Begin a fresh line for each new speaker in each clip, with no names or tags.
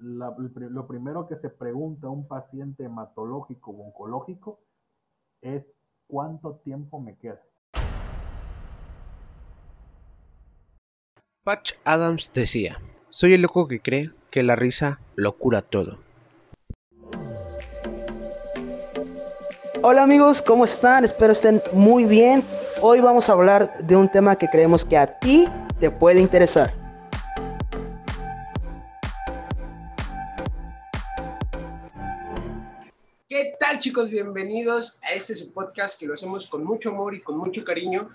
lo primero que se pregunta a un paciente hematológico o oncológico es cuánto tiempo me queda.
Patch Adams decía, soy el loco que cree que la risa lo cura todo.
Hola amigos, ¿cómo están? Espero estén muy bien. Hoy vamos a hablar de un tema que creemos que a ti te puede interesar.
Tal chicos? Bienvenidos a este su podcast que lo hacemos con mucho amor y con mucho cariño.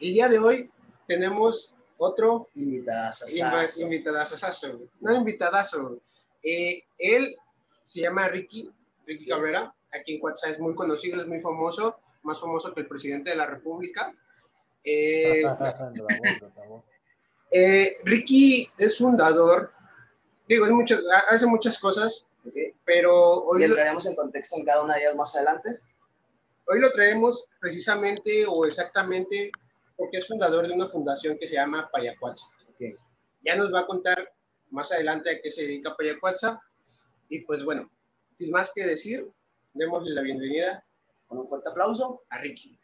El día de hoy tenemos otro
invitadazo.
Invitadazo. No invitadazo. Eh, él se llama Ricky, Ricky Cabrera. Aquí en WhatsApp es muy conocido, es muy famoso, más famoso que el presidente de la República. Eh, eh, Ricky es fundador, digo, es mucho, hace muchas cosas, pero
hoy... entraremos en contexto en cada una de ellas más adelante.
Hoy lo traemos precisamente o exactamente porque es fundador de una fundación que se llama Payacuacha. Ya nos va a contar más adelante a qué se dedica Payacuacha. Y pues bueno, sin más que decir, démosle la bienvenida con un fuerte aplauso a Ricky.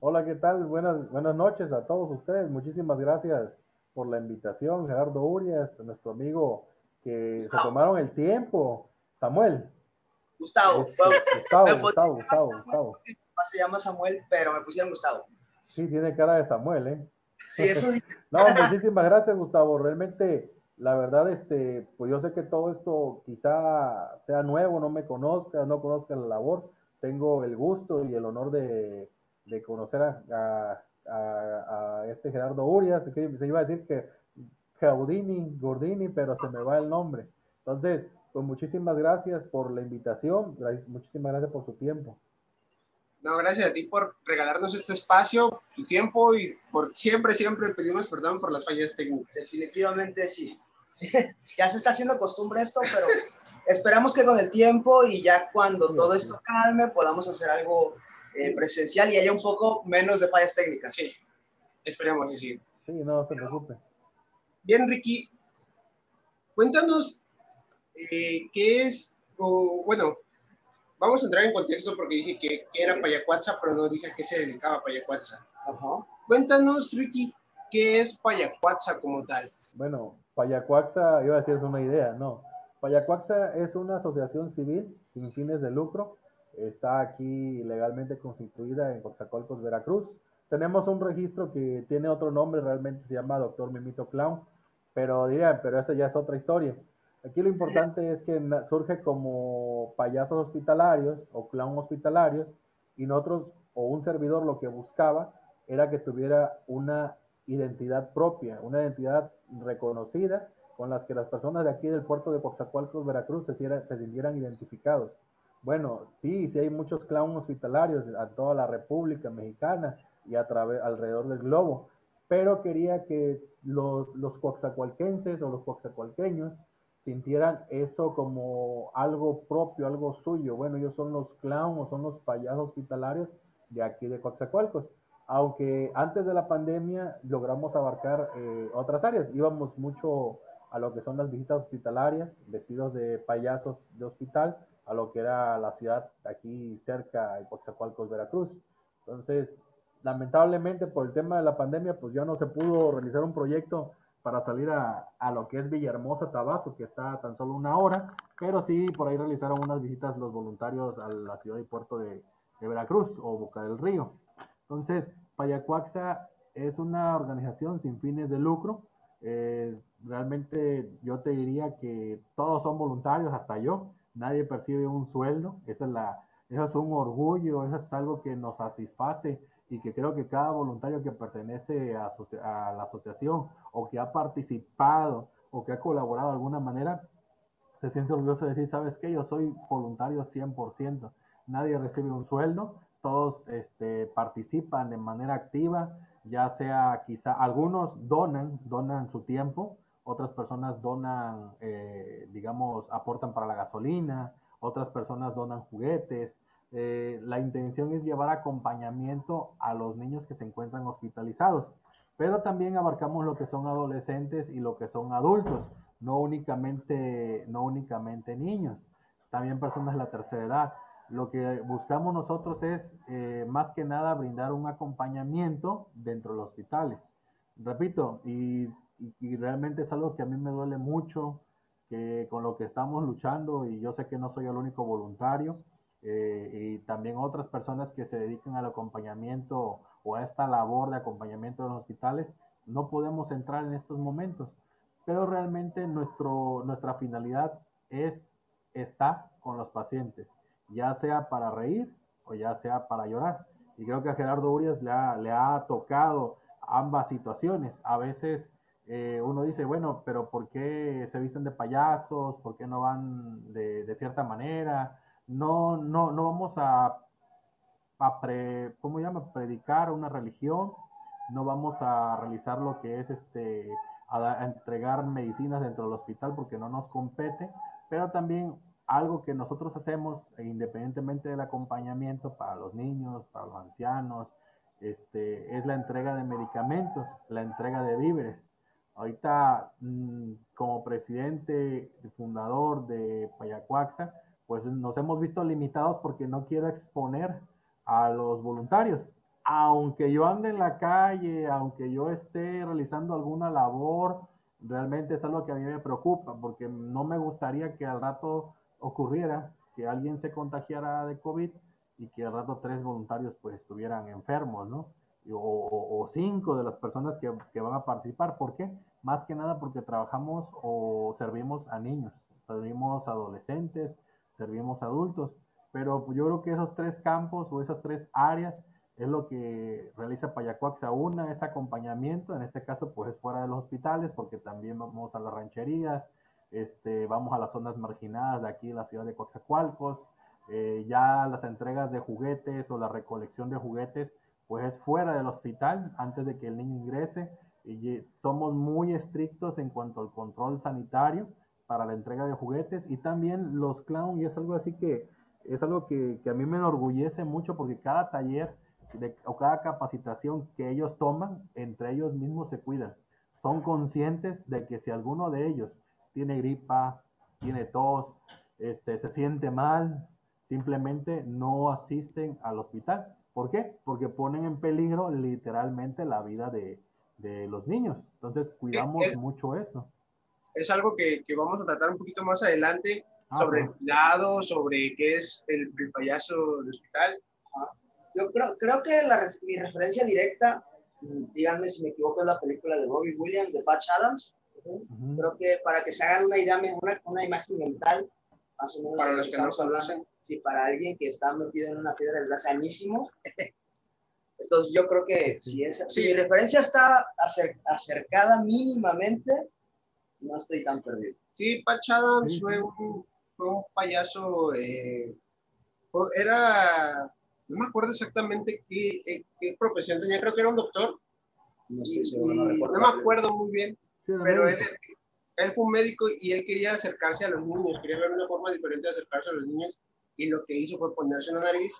Hola, ¿qué tal? Buenas, buenas noches a todos ustedes. Muchísimas gracias por la invitación, Gerardo Urias, nuestro amigo que se tomaron el tiempo. Samuel.
Gustavo.
Este, Gustavo, Gustavo, Gustavo, Gustavo.
Se llama Samuel, pero me pusieron Gustavo.
Sí, tiene cara de Samuel, ¿eh?
Sí, eso
No, muchísimas gracias, Gustavo. Realmente, la verdad, este, pues yo sé que todo esto quizá sea nuevo, no me conozca, no conozca la labor. Tengo el gusto y el honor de, conocer a, este Gerardo Urias, que se iba a decir que Gaudini, Gordini, pero se me va el nombre. Entonces, pues muchísimas gracias por la invitación, muchísimas gracias por su tiempo.
No, gracias a ti por regalarnos este espacio, tu tiempo y por siempre, siempre pedimos perdón por las fallas técnicas.
Definitivamente sí. ya se está haciendo costumbre esto, pero esperamos que con el tiempo y ya cuando todo esto calme podamos hacer algo eh, presencial y haya un poco menos de fallas técnicas.
Sí, esperemos
decir. Sí, no se preocupe.
Bien, Ricky, cuéntanos eh, qué es, o bueno, vamos a entrar en contexto porque dije que, era Payacuatza, pero no dije a qué se dedicaba Payacuatza. Ajá. Cuéntanos, Ricky, ¿qué es Payacuatza como tal?
Bueno, Payacuatza, iba a decir, es una idea, no. Payacuatza es una asociación civil sin fines de lucro. Está aquí legalmente constituida en Coxacolcos, Veracruz. Tenemos un registro que tiene otro nombre, realmente se llama Doctor Mimito Clown, pero dirían, pero eso ya es otra historia. Aquí lo importante es que surge como payasos hospitalarios o clown hospitalarios y nosotros o un servidor lo que buscaba era que tuviera una identidad propia, una identidad reconocida con las que las personas de aquí del puerto de Coxacualcos, Veracruz, se, sintieran identificados. Bueno, sí, sí hay muchos clown hospitalarios a toda la República Mexicana y a alrededor del globo, pero quería que los, los coaxacualquenses o los coaxacualqueños sintieran eso como algo propio, algo suyo. Bueno, ellos son los clowns o son los payasos hospitalarios de aquí de Coatzacoalcos. Aunque antes de la pandemia logramos abarcar eh, otras áreas, íbamos mucho a lo que son las visitas hospitalarias, vestidos de payasos de hospital, a lo que era la ciudad aquí cerca de Coatzacoalcos, Veracruz. Entonces, lamentablemente por el tema de la pandemia, pues ya no se pudo realizar un proyecto para salir a, a, lo que es Villahermosa, Tabasco, que está tan solo una hora, pero sí por ahí realizaron unas visitas los voluntarios a la ciudad y puerto de, de Veracruz o Boca del Río. Entonces, Payacuaxa es una organización sin fines de lucro. realmente yo te diría que todos son voluntarios, hasta yo. Nadie percibe un sueldo. Esa es la, eso es un orgullo, eso es algo que nos satisface y que creo que cada voluntario que pertenece a, la asociación o que ha participado o que ha colaborado de alguna manera, se siente orgulloso de decir, ¿sabes qué? Yo soy voluntario 100%. Nadie recibe un sueldo, todos este, participan de manera activa, ya sea quizá algunos donan, donan su tiempo, otras personas donan, eh, digamos, aportan para la gasolina, otras personas donan juguetes, eh, la intención es llevar acompañamiento a los niños que se encuentran hospitalizados, pero también abarcamos lo que son adolescentes y lo que son adultos. no únicamente, no únicamente niños, también personas de la tercera edad. Lo que buscamos nosotros es eh, más que nada brindar un acompañamiento dentro de los hospitales. Repito, y, y, realmente es algo que a mí me duele mucho, que con lo que estamos luchando, y yo sé que no soy el único voluntario, eh, y también otras personas que se dedican al acompañamiento o a esta labor de acompañamiento en los hospitales, no podemos entrar en estos momentos, pero realmente nuestro, nuestra finalidad es estar con los pacientes, ya sea para reír o ya sea para llorar. Y creo que a Gerardo Urias le ha, le ha tocado ambas situaciones. A veces eh, uno dice, bueno, pero ¿por qué se visten de payasos? ¿Por qué no van de, de cierta manera? No, no, no vamos a, a ¿cómo llama? predicar una religión, no vamos a realizar lo que es este, a, entregar medicinas dentro del hospital porque no nos compete, pero también algo que nosotros hacemos e independientemente del acompañamiento para los niños, para los ancianos, este, es la entrega de medicamentos, la entrega de víveres. Ahorita, mm, como presidente y fundador de Payacuaxa, pues nos hemos visto limitados porque no quiero exponer a los voluntarios. Aunque yo ande en la calle, aunque yo esté realizando alguna labor, realmente es algo que a mí me preocupa porque no me gustaría que al rato ocurriera que alguien se contagiara de COVID y que al rato tres voluntarios pues estuvieran enfermos, ¿no? O, cinco de las personas que, que, van a participar. ¿Por qué? Más que nada porque trabajamos o servimos a niños, servimos a adolescentes, servimos adultos. Pero yo creo que esos tres campos o esas tres áreas es lo que realiza Payacuaxa. Una es acompañamiento, en este caso pues es fuera de los hospitales porque también vamos a las rancherías, este, vamos a las zonas marginadas de aquí la ciudad de Coatzacoalcos, eh, ya las entregas de juguetes o la recolección de juguetes pues es fuera del hospital antes de que el niño ingrese y somos muy estrictos en cuanto al control sanitario para la entrega de juguetes y también los clown y es algo así que es algo que, que a mí me enorgullece mucho porque cada taller de, o cada capacitación que ellos toman, entre ellos mismos se cuidan. Son conscientes de que si alguno de ellos tiene gripa, tiene tos, este, se siente mal, simplemente no asisten al hospital. ¿Por qué? Porque ponen en peligro literalmente la vida de, de los niños. Entonces cuidamos eh, eh, mucho eso
es algo que, que, vamos a tratar un poquito más adelante ah, sobre el cuidado, sobre qué es el, payaso del hospital.
Yo creo, creo que la, mi referencia directa, díganme si me equivoco, es la película de Robbie Williams, de Patch Adams. Creo que para que se hagan una idea, una, una imagen mental, más o menos.
Para los que no conocen.
Sí, para alguien que está metido en una piedra desde hace añísimos. Entonces yo creo que si, es, si mi referencia está acercada mínimamente, no estoy tan perdido.
Sí, Patch Adams Fue, un, fue, un, payaso, eh, era, no me acuerdo exactamente qué, qué, profesión tenía, creo que era un doctor. No, no, me acuerdo muy bien, pero él, él, fue un médico y él quería acercarse a los niños, quería ver una forma diferente de acercarse a los niños y lo que hizo fue ponerse una nariz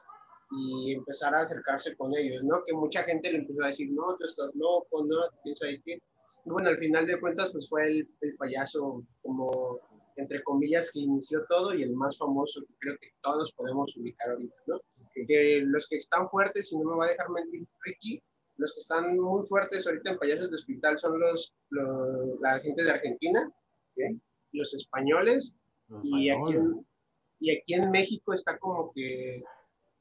y empezar a acercarse con ellos, ¿no? Que mucha gente le empezó a decir, no, tú estás loco, no, piensa ahí que bueno, al final de cuentas, pues fue el, el, payaso como, entre comillas, que inició todo y el más famoso que creo que todos podemos ubicar ahorita, ¿no? Que los que están fuertes, y no me va a dejar mentir Ricky, los que están muy fuertes ahorita en payasos de hospital son los, la gente de Argentina, los españoles, y, Aquí en, y aquí en México está como que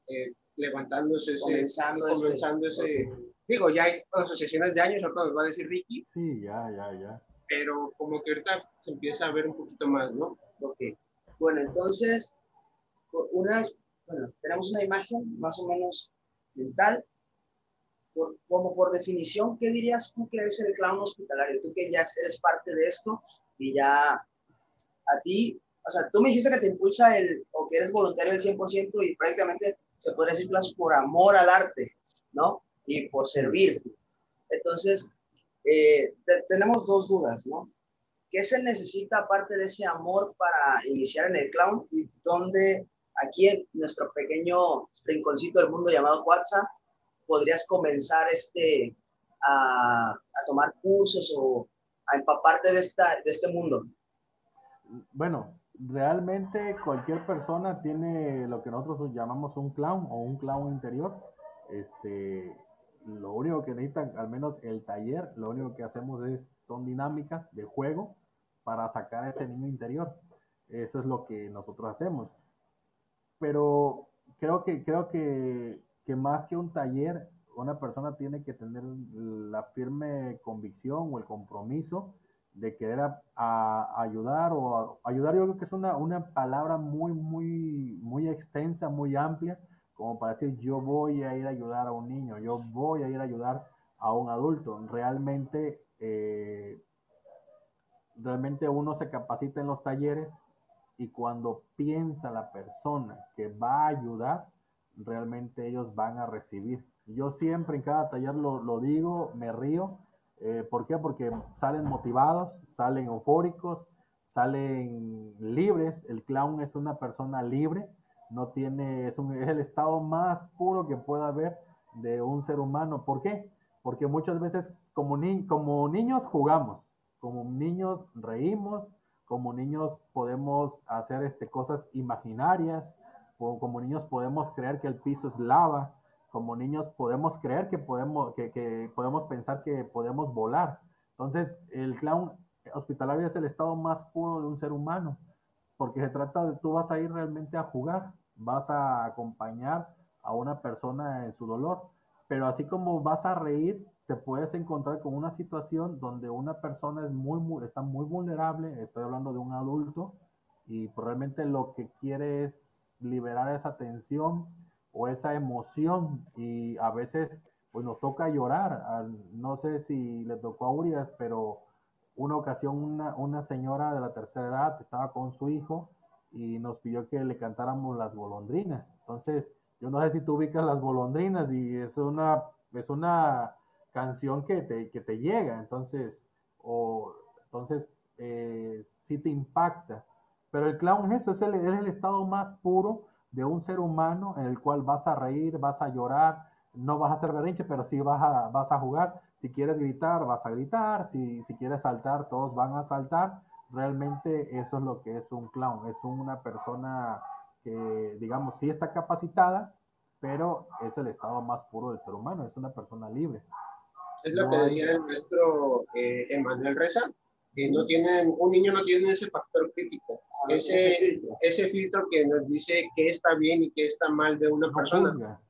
eh, levantándose ese,
comenzando,
este comenzando ese, Digo, ya hay asociaciones de años, ahorita nos va a decir Ricky.
Sí, ya, ya, ya.
Pero como que ahorita se empieza a ver un poquito más, ¿no?
Ok. Bueno, entonces, unas, bueno, tenemos una imagen más o menos mental. Por, como por definición, ¿qué dirías tú que es el clown hospitalario? Tú que ya eres parte de esto y ya a ti, o sea, tú me dijiste que te impulsa el, o que eres voluntario del 100% y prácticamente se puede decir por amor al arte, ¿no? Y por servir. Entonces, eh, tenemos dos dudas, ¿no? ¿Qué se necesita aparte de ese amor para iniciar en el clown y dónde aquí en nuestro pequeño rinconcito del mundo llamado WhatsApp podrías comenzar este, a, a, tomar cursos o a empaparte de, esta, de este mundo?
Bueno, realmente cualquier persona tiene lo que nosotros llamamos un clown o un clown interior. Este, lo único que necesitan, al menos el taller, lo único que hacemos es, son dinámicas de juego para sacar a ese niño interior. Eso es lo que nosotros hacemos. Pero creo que, creo que, que más que un taller, una persona tiene que tener la firme convicción o el compromiso de querer a, ayudar o ayudar yo creo que es una, una palabra muy, muy, muy extensa, muy amplia, como para decir yo voy a ir a ayudar a un niño, yo voy a ir a ayudar a un adulto. Realmente, eh, realmente uno se capacita en los talleres y cuando piensa la persona que va a ayudar, realmente ellos van a recibir. Yo siempre en cada taller lo, lo digo, me río, eh, ¿Por qué? Porque salen motivados, salen eufóricos, salen libres. El clown es una persona libre, no tiene, es, el estado más puro que pueda haber de un ser humano. ¿Por qué? Porque muchas veces como, ni, como niños jugamos, como niños reímos, como niños podemos hacer este, cosas imaginarias, como niños podemos creer que el piso es lava, como niños podemos creer que podemos, que, podemos pensar que podemos volar. Entonces, el clown hospitalario es el estado más puro de un ser humano, porque se trata de tú vas a ir realmente a jugar, vas a acompañar a una persona en su dolor, pero así como vas a reír, te puedes encontrar con una situación donde una persona es muy, está muy vulnerable, estoy hablando de un adulto, y pues realmente lo que quiere es liberar esa tensión, o esa emoción y a veces pues nos toca llorar. No sé si le tocó a Urias, pero una ocasión una, una señora de la tercera edad estaba con su hijo y nos pidió que le cantáramos las golondrinas. Entonces, yo no sé si tú ubicas las golondrinas y es una, es una canción que te, que te llega, entonces, o, entonces eh, sí te impacta. Pero el clown es eso, es el, es el estado más puro de un ser humano en el cual vas a reír, vas a llorar, no vas a hacer berrinche, pero sí vas a, vas a jugar. Si quieres gritar, vas a gritar. Si, si quieres saltar, todos van a saltar. Realmente eso es lo que es un clown. Es una persona que, digamos, sí está capacitada, pero es el estado más puro del ser humano. Es una persona libre.
Es lo que decía el maestro eh, Emanuel Reza, que no tienen, un niño no tiene ese factor crítico ese, ese, filtro. que nos dice qué está bien y qué está mal de una persona.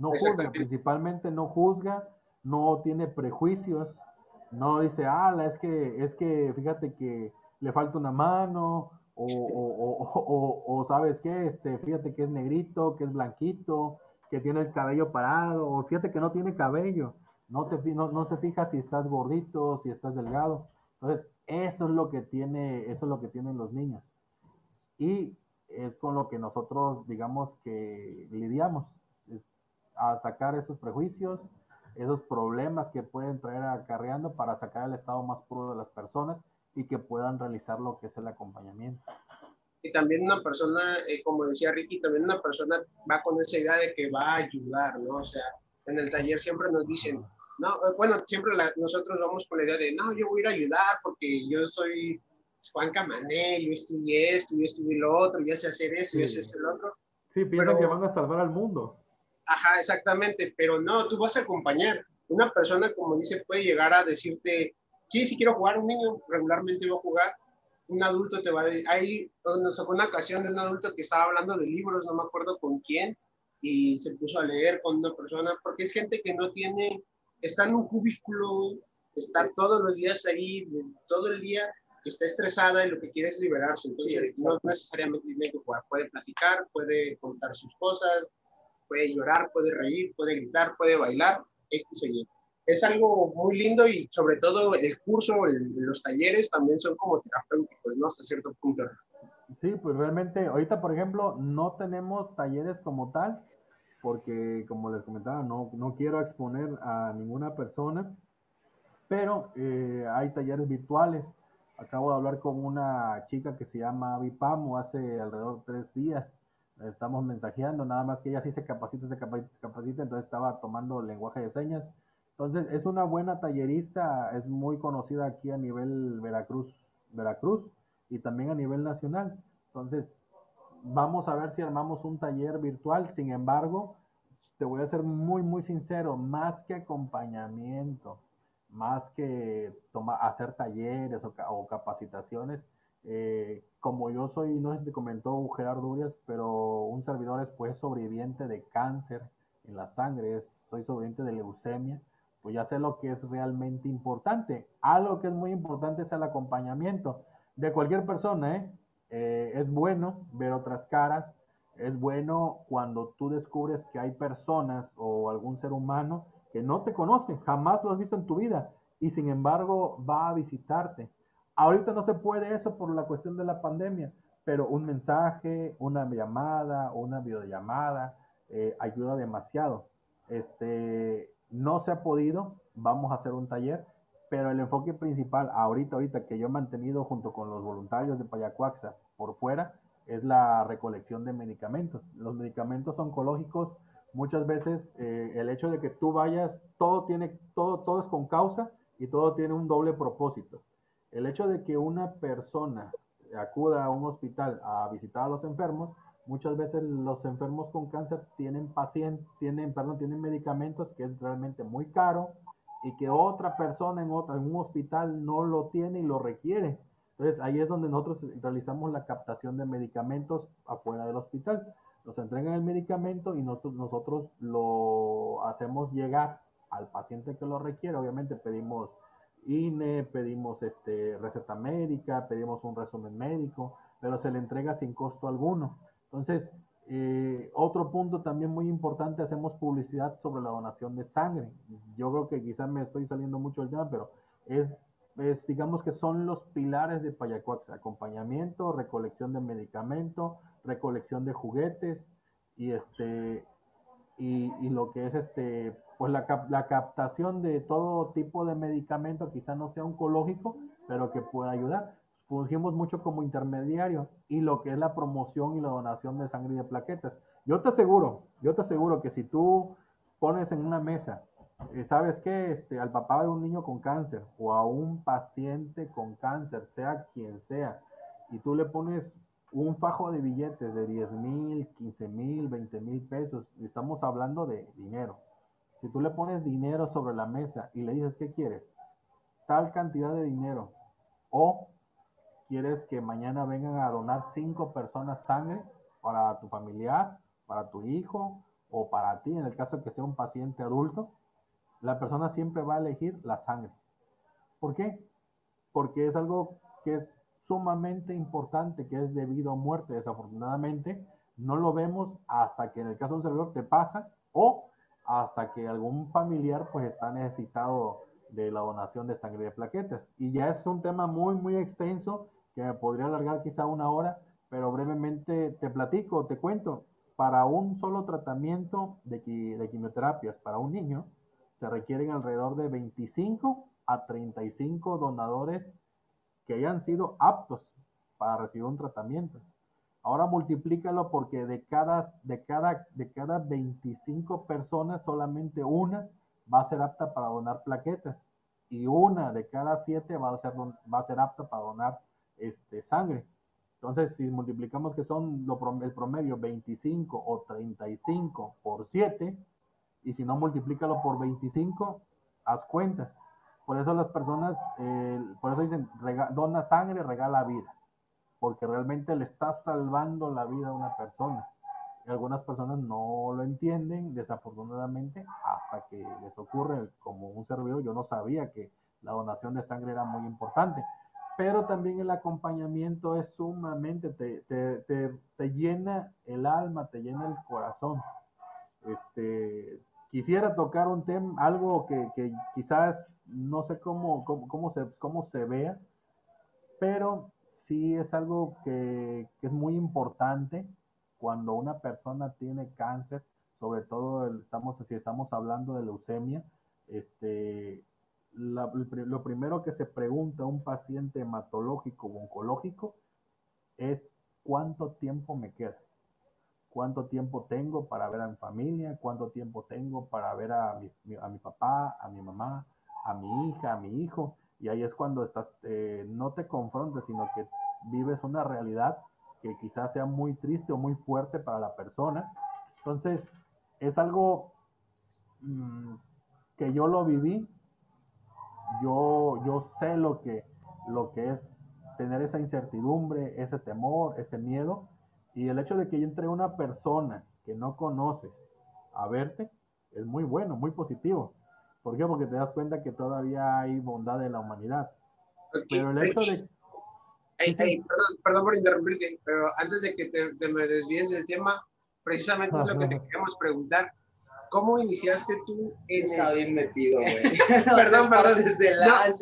No juzga, principalmente no juzga, no tiene prejuicios, no dice, ah, es que, es que fíjate que le falta una mano, o, o, o, sabes qué, este, fíjate que es negrito, que es blanquito, que tiene el cabello parado, o fíjate que no tiene cabello, no, te, no, no se fija si estás gordito, si estás delgado. Entonces, eso es lo que tiene, eso es lo que tienen los niños. Y es con lo que nosotros, digamos, que lidiamos, a sacar esos prejuicios, esos problemas que pueden traer acarreando para sacar el estado más puro de las personas y que puedan realizar lo que es el acompañamiento.
Y también una persona, eh, como decía Ricky, también una persona va con esa idea de que va a ayudar, ¿no? O sea, en el taller siempre nos dicen, no, eh, bueno, siempre nosotros vamos con la idea de, no, yo voy a ir a ayudar porque yo soy Juan Camané, yo estudié esto, yo estudié lo otro, ya sé hacer eso, sí. ya sé hacer lo otro.
Sí, piensan que van a salvar al mundo.
Ajá, exactamente, pero no, tú vas a acompañar. Una persona, como dice, puede llegar a decirte, sí, sí quiero jugar, un niño regularmente va a jugar, un adulto te va a decir, hay, nos tocó una ocasión de un adulto que estaba hablando de libros, no me acuerdo con quién, y se puso a leer con una persona, porque es gente que no tiene está en un cubículo, está todos los días ahí, todo el día, está estresada y lo que quiere es liberarse. Entonces, no necesariamente tiene que jugar, puede platicar, puede contar sus cosas, puede llorar, puede reír, puede gritar, puede bailar, X o Y. Es algo muy lindo y sobre todo el curso, los talleres también son como terapéuticos, ¿no? Hasta cierto punto.
Sí, pues realmente ahorita, por ejemplo, no tenemos talleres como tal, porque como les comentaba, no, no quiero exponer a ninguna persona, pero eh, hay talleres virtuales. Acabo de hablar con una chica que se llama Vipamo hace alrededor de tres días. Estamos mensajeando, nada más que ella sí se capacita, se capacita, se capacita, entonces estaba tomando lenguaje de señas. Entonces es una buena tallerista, es muy conocida aquí a nivel Veracruz, Veracruz y también a nivel nacional. Entonces, vamos a ver si armamos un taller virtual. Sin embargo, te voy a ser muy, muy sincero, más que acompañamiento, más que hacer talleres o, capacitaciones, eh, como yo soy, no sé si te comentó Gerardo Urias, pero un servidor es pues sobreviviente de cáncer en la sangre, soy sobreviviente de leucemia, pues ya sé lo que es realmente importante. Algo que es muy importante es el acompañamiento de cualquier persona, ¿eh? Eh, es bueno ver otras caras, es bueno cuando tú descubres que hay personas o algún ser humano que no te conoce, jamás lo has visto en tu vida y sin embargo va a visitarte. Ahorita no se puede eso por la cuestión de la pandemia, pero un mensaje, una llamada, una videollamada eh, ayuda demasiado. Este, no se ha podido, vamos a hacer un taller, pero el enfoque principal ahorita, ahorita que yo he mantenido junto con los voluntarios de Payacuaxa por fuera, es la recolección de medicamentos. Los medicamentos oncológicos muchas veces eh, el hecho de que tú vayas, todo tiene, todo, todo es con causa y todo tiene un doble propósito. El hecho de que una persona acuda a un hospital a visitar a los enfermos, muchas veces los enfermos con cáncer tienen pacientes, tienen, perdón, tienen medicamentos que es realmente muy caro y que otra persona en, otra, en un hospital no lo tiene y lo requiere. Entonces ahí es donde nosotros realizamos la captación de medicamentos afuera del hospital nos entregan el medicamento y nosotros, nosotros lo hacemos llegar al paciente que lo requiere. Obviamente pedimos INE, pedimos este, receta médica, pedimos un resumen médico, pero se le entrega sin costo alguno. Entonces, eh, otro punto también muy importante, hacemos publicidad sobre la donación de sangre. Yo creo que quizás me estoy saliendo mucho del tema, pero es, es, digamos que son los pilares de Payacuax, acompañamiento, recolección de medicamento, recolección de juguetes y este y, y lo que es este pues la, la, captación de todo tipo de medicamento, quizá no sea oncológico, pero que pueda ayudar. Fungimos mucho como intermediario y lo que es la promoción y la donación de sangre y de plaquetas. Yo te aseguro, yo te aseguro que si tú pones en una mesa, eh, ¿sabes qué? Este, al papá de un niño con cáncer o a un paciente con cáncer, sea quien sea, y tú le pones un fajo de billetes de 10 mil, 15 mil, 20 mil pesos, estamos hablando de dinero. Si tú le pones dinero sobre la mesa y le dices, ¿qué quieres? Tal cantidad de dinero. O quieres que mañana vengan a donar cinco personas sangre para tu familiar, para tu hijo o para ti, en el caso de que sea un paciente adulto, la persona siempre va a elegir la sangre. ¿Por qué? Porque es algo que es sumamente importante que es debido a muerte. Desafortunadamente, no lo vemos hasta que en el caso de un servidor te pasa o hasta que algún familiar pues está necesitado de la donación de sangre de plaquetas. Y ya es un tema muy, muy extenso que podría alargar quizá una hora, pero brevemente te platico, te cuento. Para un solo tratamiento de quimioterapias para un niño, se requieren alrededor de 25 a 35 donadores que hayan sido aptos para recibir un tratamiento. Ahora multiplícalo porque de cada, de cada, de cada 25 personas, solamente una va a ser apta para donar plaquetas y una de cada siete va a ser, va a ser apta para donar este, sangre. Entonces, si multiplicamos que son lo, el promedio 25 o 35 por 7, y si no multiplícalo por 25, haz cuentas. Por eso las personas, eh, por eso dicen, dona sangre, regala vida, porque realmente le está salvando la vida a una persona. Y algunas personas no lo entienden, desafortunadamente, hasta que les ocurre, como un servidor, yo no sabía que la donación de sangre era muy importante. Pero también el acompañamiento es sumamente, te, te, te llena el alma, te llena el corazón. Este, quisiera tocar un tema, algo que, que quizás no sé cómo, cómo, se, cómo se vea, pero sí es algo que, que, es muy importante cuando una persona tiene cáncer, sobre todo estamos, si estamos hablando de leucemia, este, lo primero que se pregunta a un paciente hematológico o oncológico es cuánto tiempo me queda cuánto tiempo tengo para ver a mi familia, cuánto tiempo tengo para ver a mi, a mi papá, a mi mamá, a mi hija, a mi hijo. Y ahí es cuando estás, eh, no te confrontas, sino que vives una realidad que quizás sea muy triste o muy fuerte para la persona. Entonces, es algo mm, que yo lo viví, yo, yo sé lo que, lo que es tener esa incertidumbre, ese temor, ese miedo, y el hecho de que entre una persona que no conoces a verte es muy bueno, muy positivo. ¿Por qué? Porque te das cuenta que todavía hay bondad en la humanidad. Pero el hecho de...
perdón, por interrumpirte, pero antes de que te, me desvíes del tema, precisamente es lo que te queríamos preguntar. ¿Cómo iniciaste tú
en Está bien metido, güey.
perdón, perdón.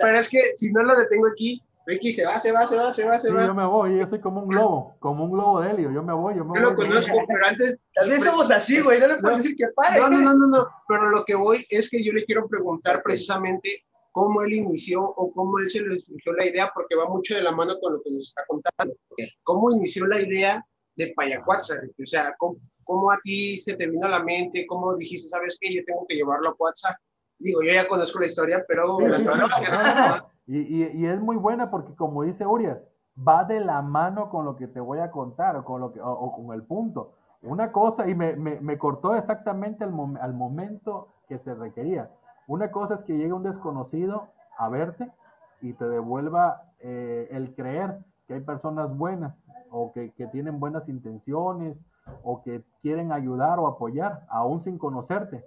pero es que si no lo detengo aquí, Ricky se va, se va, se va, se va, se va.
Yo me voy, yo soy como un globo, como un globo de helio. Yo me voy, yo me
voy. Yo lo conozco, pero antes.
Vez somos así, güey, no le puedes decir que pare.
No, no, no, no, no, pero lo que voy es que yo le quiero preguntar precisamente cómo él inició o cómo él se le surgió la idea, porque va mucho de la mano con lo que nos está contando. ¿Cómo inició la idea de Payacuatza? O sea, ¿cómo, a ti se te vino a la mente? ¿Cómo dijiste, sabes qué, yo tengo que llevarlo a Cuatza? Digo, yo ya conozco la historia, pero...
Y, es muy buena porque, como dice Urias, va de la mano con lo que te voy a contar con, lo que, o, con el punto. Una cosa, y me, cortó exactamente al, al, momento que se requería. Una cosa es que llegue un desconocido a verte y te devuelva eh, el creer que hay personas buenas o que, que, tienen buenas intenciones o que quieren ayudar o apoyar, aún sin conocerte.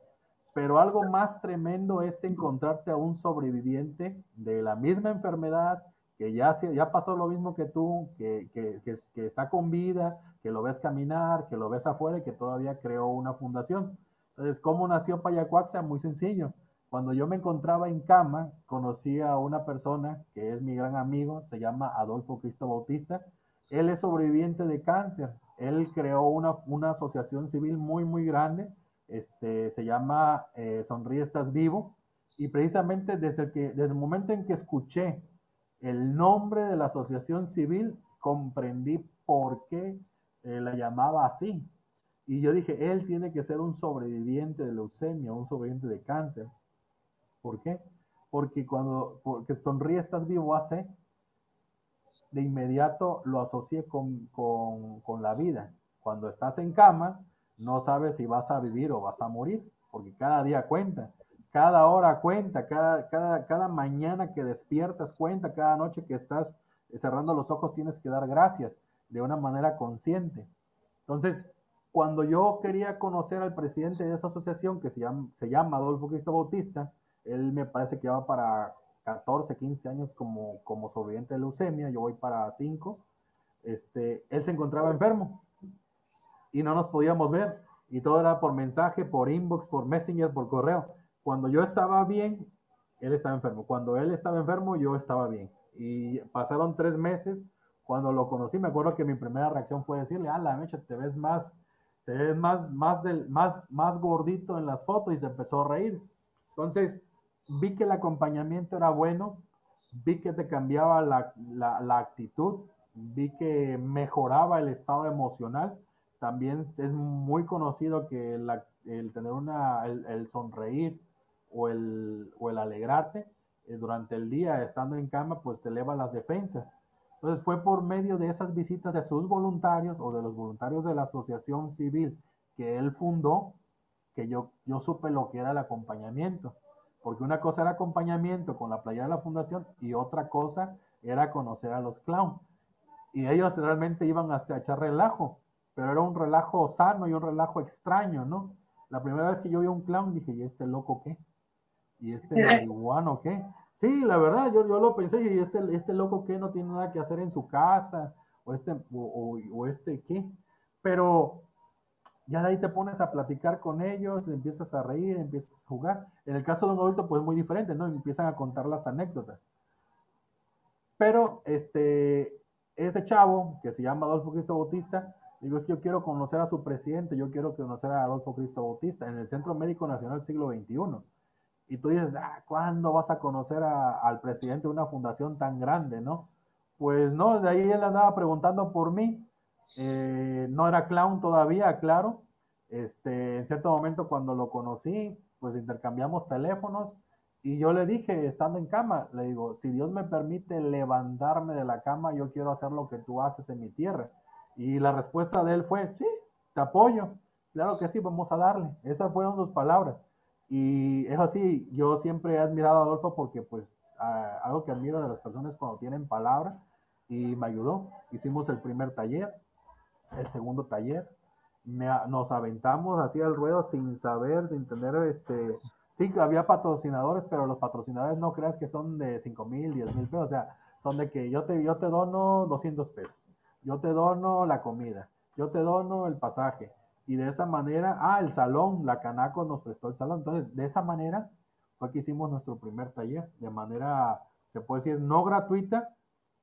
Pero algo más tremendo es encontrarte a un sobreviviente de la misma enfermedad, que ya, ya pasó lo mismo que tú, que, que, que, está con vida, que lo ves caminar, que lo ves afuera y que todavía creó una fundación. Entonces, ¿cómo nació Payacuaxa? Muy sencillo. Cuando yo me encontraba en cama, conocí a una persona que es mi gran amigo, se llama Adolfo Cristo Bautista. Él es sobreviviente de cáncer. Él creó una, una asociación civil muy, muy grande este, se llama eh, Sonríe, estás vivo. Y precisamente desde que, desde el momento en que escuché el nombre de la asociación civil, comprendí por qué eh, la llamaba así. Y yo dije, él tiene que ser un sobreviviente de leucemia, un sobreviviente de cáncer. ¿Por qué? Porque cuando porque sonríe, vivo hace, de inmediato lo asocié con, con, con la vida. Cuando estás en cama, no sabes si vas a vivir o vas a morir, porque cada día cuenta, cada hora cuenta, cada, cada, cada mañana que despiertas cuenta, cada noche que estás cerrando los ojos tienes que dar gracias de una manera consciente. Entonces, cuando yo quería conocer al presidente de esa asociación, que se llama, se llama Adolfo Cristo Bautista, él me parece que va para 14, 15 años como, como sobreviviente de leucemia, yo voy para 5, este, él se encontraba enfermo y no nos podíamos ver. Y todo era por mensaje, por inbox, por messenger, por correo. Cuando yo estaba bien, él estaba enfermo. Cuando él estaba enfermo, yo estaba bien. Y pasaron tres meses. Cuando lo conocí, me acuerdo que mi primera reacción fue decirle, ah, la mecha, te ves más, te ves más, más, del, más, más gordito en las fotos y se empezó a reír. Entonces, vi que el acompañamiento era bueno, vi que te cambiaba la, la actitud, vi que mejoraba el estado emocional también es muy conocido que el tener una, el, sonreír o el, o el alegrarte eh, durante el día estando en cama, pues te eleva las defensas. Entonces fue por medio de esas visitas de sus voluntarios o de los voluntarios de la asociación civil que él fundó que yo, yo supe lo que era el acompañamiento. Porque una cosa era acompañamiento con la playa de la fundación y otra cosa era conocer a los clowns. Y ellos realmente iban a echar relajo pero era un relajo sano y un relajo extraño, ¿no? La primera vez que yo vi a un clown dije, ¿y este loco qué? ¿Y este marihuano qué? Sí, la verdad, yo, yo lo pensé, ¿y este, este loco qué? No tiene nada que hacer en su casa, o este, o, este qué. Pero ya de ahí te pones a platicar con ellos, empiezas a reír, empiezas a jugar. En el caso de un adulto, pues muy diferente, ¿no? Empiezan a contar las anécdotas. Pero este, ese chavo, que se llama Adolfo Cristo Bautista, Digo, es que yo quiero conocer a su presidente, yo quiero conocer a Adolfo Cristo Bautista en el Centro Médico Nacional siglo XXI. Y tú dices, ah, ¿cuándo vas a conocer al presidente de una fundación tan grande, no? Pues no, de ahí él andaba preguntando por mí. Eh, no era clown todavía, claro. Este, en cierto momento cuando lo conocí, pues intercambiamos teléfonos Y yo le dije, estando en cama, le digo, si Dios me permite levantarme de la cama, yo quiero hacer lo que tú haces en mi tierra. Y la respuesta de él fue, sí, te apoyo. Claro que sí, vamos a darle. Esas fueron sus palabras. Y eso sí, yo siempre he admirado a Adolfo porque pues algo que admiro de las personas cuando tienen palabra y me ayudó. Hicimos el primer taller, el segundo taller, nos aventamos así al ruedo sin saber, sin tener este... Sí, había patrocinadores, pero los patrocinadores no creas que son de 5 mil, 10 mil pesos, o sea, son de que yo te, yo te dono 200 pesos, yo te dono la comida, yo te dono el pasaje, y de esa manera, ah, el salón, la Canaco nos prestó el salón, entonces de esa manera fue que hicimos nuestro primer taller, de manera, se puede decir, no gratuita,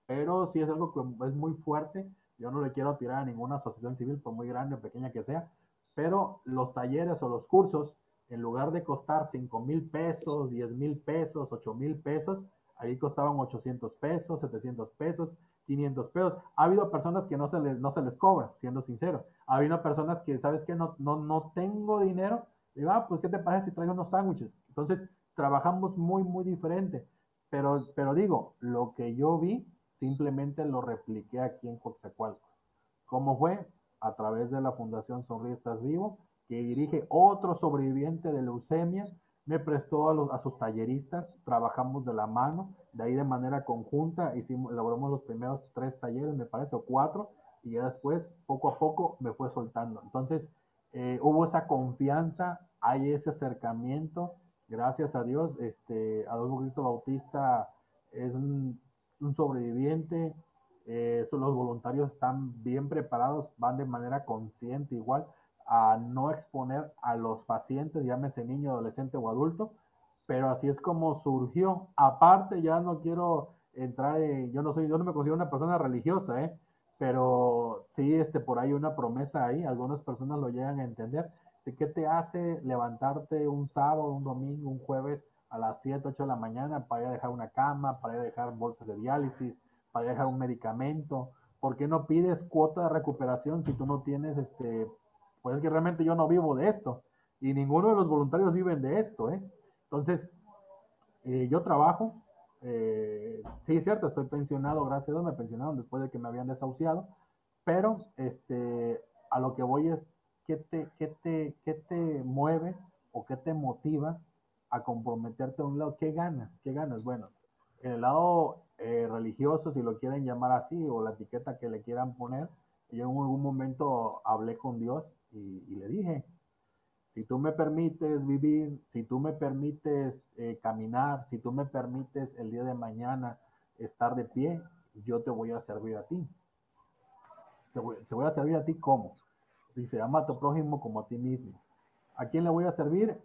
pero sí es algo que es muy fuerte, yo no le quiero tirar a ninguna asociación civil, por muy grande o pequeña que sea, pero los talleres o los cursos, en lugar de costar 5 mil pesos, 10 mil pesos, 8 mil pesos, ahí costaban 800 pesos, 700 pesos, 500 pesos. Ha habido personas que no se les, no se les cobra, siendo sincero. Ha habido personas que, ¿sabes qué? No, no, no tengo dinero. Digo, ah, pues, ¿qué te parece si traigo unos sándwiches? Entonces, trabajamos muy, muy diferente. Pero, pero digo, lo que yo vi simplemente lo repliqué aquí en Coatzacoalcos. ¿Cómo fue? A través de la Fundación Sonríe Estás Vivo, que dirige otro sobreviviente de leucemia, me prestó a, los, a sus talleristas, trabajamos de la mano, de ahí de manera conjunta, hicimos, elaboramos los primeros tres talleres, me parece, o cuatro, y ya después, poco a poco, me fue soltando. Entonces, eh, hubo esa confianza, hay ese acercamiento, gracias a Dios, este, Adolfo Cristo Bautista es un sobreviviente, eh, los voluntarios están bien preparados, van de manera consciente igual a no exponer a los pacientes, llámese niño, adolescente o adulto, pero así es como surgió. Aparte, ya no quiero entrar, en, yo no soy, yo no me considero una persona religiosa, ¿eh? pero sí, este, por ahí una promesa ahí, algunas personas lo llegan a entender. Así que te hace levantarte un sábado, un domingo, un jueves a las 7, 8 de la mañana para ir a dejar una cama, para ir a dejar bolsas de diálisis, para ir a dejar un medicamento. ¿Por qué no pides cuota de recuperación si tú no tienes, este, pues es que realmente yo no vivo de esto y ninguno de los voluntarios viven de esto, ¿eh? Entonces, eh, yo trabajo, eh, sí es cierto, estoy pensionado, gracias a Dios me pensionaron después de que me habían desahuciado, pero este, a lo que voy es, ¿qué te, qué te, qué te mueve o qué te motiva a comprometerte a un lado. ¿Qué ganas? ¿Qué ganas? Bueno, en el lado eh, religioso, si lo quieren llamar así, o la etiqueta que le quieran poner, yo en algún momento hablé con Dios y, le dije, si tú me permites vivir, si tú me permites eh, caminar, si tú me permites el día de mañana estar de pie, yo te voy a servir a ti. Te voy, te voy a servir a ti como. Dice, ama a tu prójimo como a ti mismo. ¿A quién le voy a servir?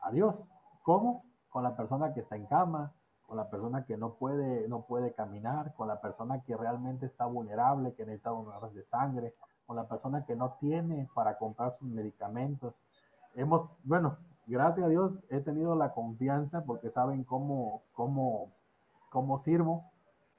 A Dios. ¿Cómo? Con la persona que está en cama, con la persona que no puede, no puede caminar, con la persona que realmente está vulnerable, que necesita donaciones de sangre, con la persona que no tiene para comprar sus medicamentos. Hemos, bueno, gracias a Dios he tenido la confianza porque saben cómo, cómo, cómo sirvo,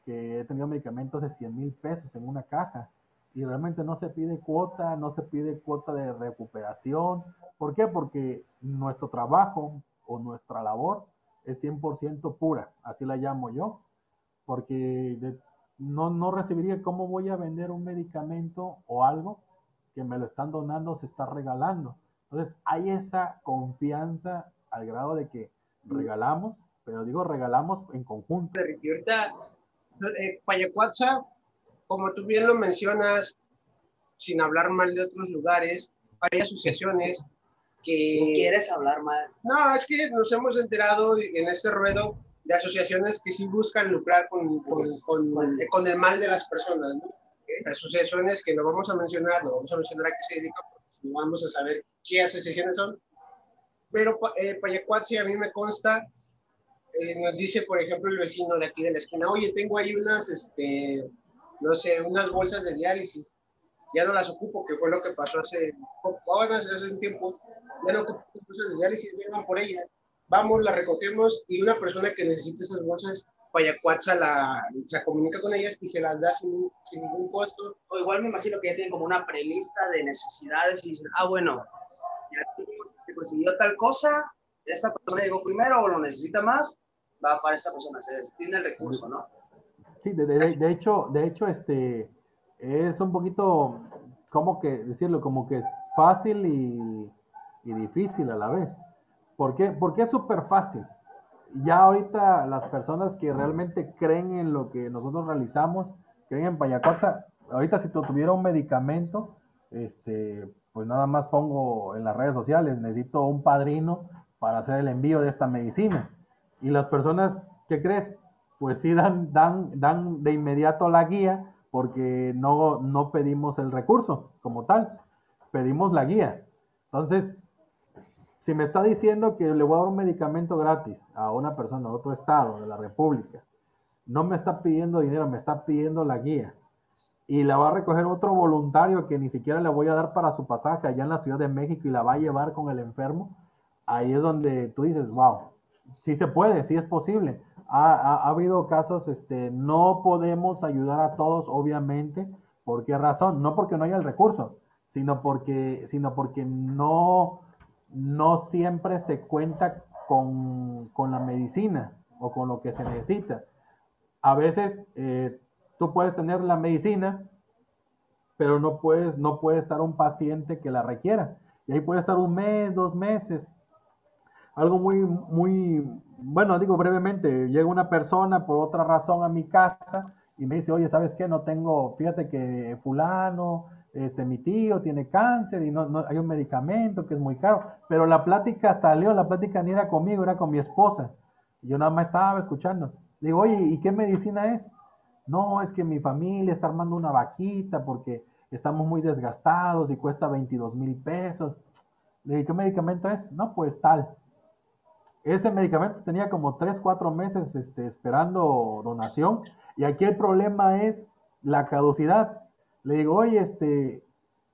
que he tenido medicamentos de 100 mil pesos en una caja y realmente no se pide cuota, no se pide cuota de recuperación. ¿Por qué? Porque nuestro trabajo o nuestra labor es 100% pura, así la llamo yo, porque no, no recibiría cómo voy a vender un medicamento o algo que me lo están donando, se está regalando. Entonces hay esa confianza al grado de que regalamos, pero digo regalamos en conjunto.
Y ahorita, eh, como tú bien lo mencionas, sin hablar mal de otros lugares, hay asociaciones que...
¿Quieres hablar mal?
No, es que nos hemos enterado en este ruedo de asociaciones que sí buscan lucrar con, con, con, el mal de las personas, ¿no? Asociaciones que no vamos a mencionar, no vamos a mencionar a qué se dedican, porque no vamos a saber qué asociaciones son. Pero eh, Payacuatzi a mí me consta, eh, nos dice, por ejemplo, el vecino de aquí de la esquina, oye, tengo ahí unas, este, no sé, unas bolsas de diálisis ya no las ocupo, que fue lo que pasó hace, ahora hace un tiempo, ya no ocupo bolsas de diálisis, vengan por ellas, vamos, las recogemos y una persona que necesite esas bolsas, Payacuatza la, se comunica con ellas y se las da sin, sin, ningún costo.
O igual me imagino que ya tienen como una prelista de necesidades y dicen, ah, bueno, ya se consiguió tal cosa, esta persona llegó primero o lo necesita más, va para esta persona, se tiene el recurso, ¿no?
Sí, de, de, de, hecho, de hecho, este es un poquito, ¿cómo que decirlo? Como que es fácil y, y difícil a la vez. ¿Por qué? Porque es súper fácil. Ya ahorita las personas que realmente creen en lo que nosotros realizamos, creen en Payacoxa, ahorita si tuviera un medicamento, este, pues nada más pongo en las redes sociales, necesito un padrino para hacer el envío de esta medicina. Y las personas, ¿qué crees? Pues sí dan, dan, dan de inmediato la guía porque no, no pedimos el recurso como tal, pedimos la guía. Entonces, si me está diciendo que le voy a dar un medicamento gratis a una persona de otro estado de la República, no me está pidiendo dinero, me está pidiendo la guía. Y la va a recoger otro voluntario que ni siquiera le voy a dar para su pasaje allá en la Ciudad de México y la va a llevar con el enfermo. Ahí es donde tú dices, wow, sí se puede, sí es posible. Ha, ha, ha habido casos, este, no podemos ayudar a todos, obviamente. ¿Por qué razón? No porque no haya el recurso, sino porque, sino porque no, no siempre se cuenta con, con, la medicina o con lo que se necesita. A veces eh, tú puedes tener la medicina, pero no puedes, no puede estar un paciente que la requiera. Y ahí puede estar un mes, dos meses. Algo muy, muy, bueno, digo brevemente, llega una persona por otra razón a mi casa y me dice, oye, ¿sabes qué? No tengo, fíjate que fulano, este, mi tío tiene cáncer y no, no, hay un medicamento que es muy caro, pero la plática salió, la plática ni era conmigo, era con mi esposa. Yo nada más estaba escuchando. Digo, oye, ¿y qué medicina es? No, es que mi familia está armando una vaquita porque estamos muy desgastados y cuesta 22 mil pesos. Le digo, ¿qué medicamento es? No, pues tal. Ese medicamento tenía como 3, 4 meses este, esperando donación y aquí el problema es la caducidad le digo, oye, este,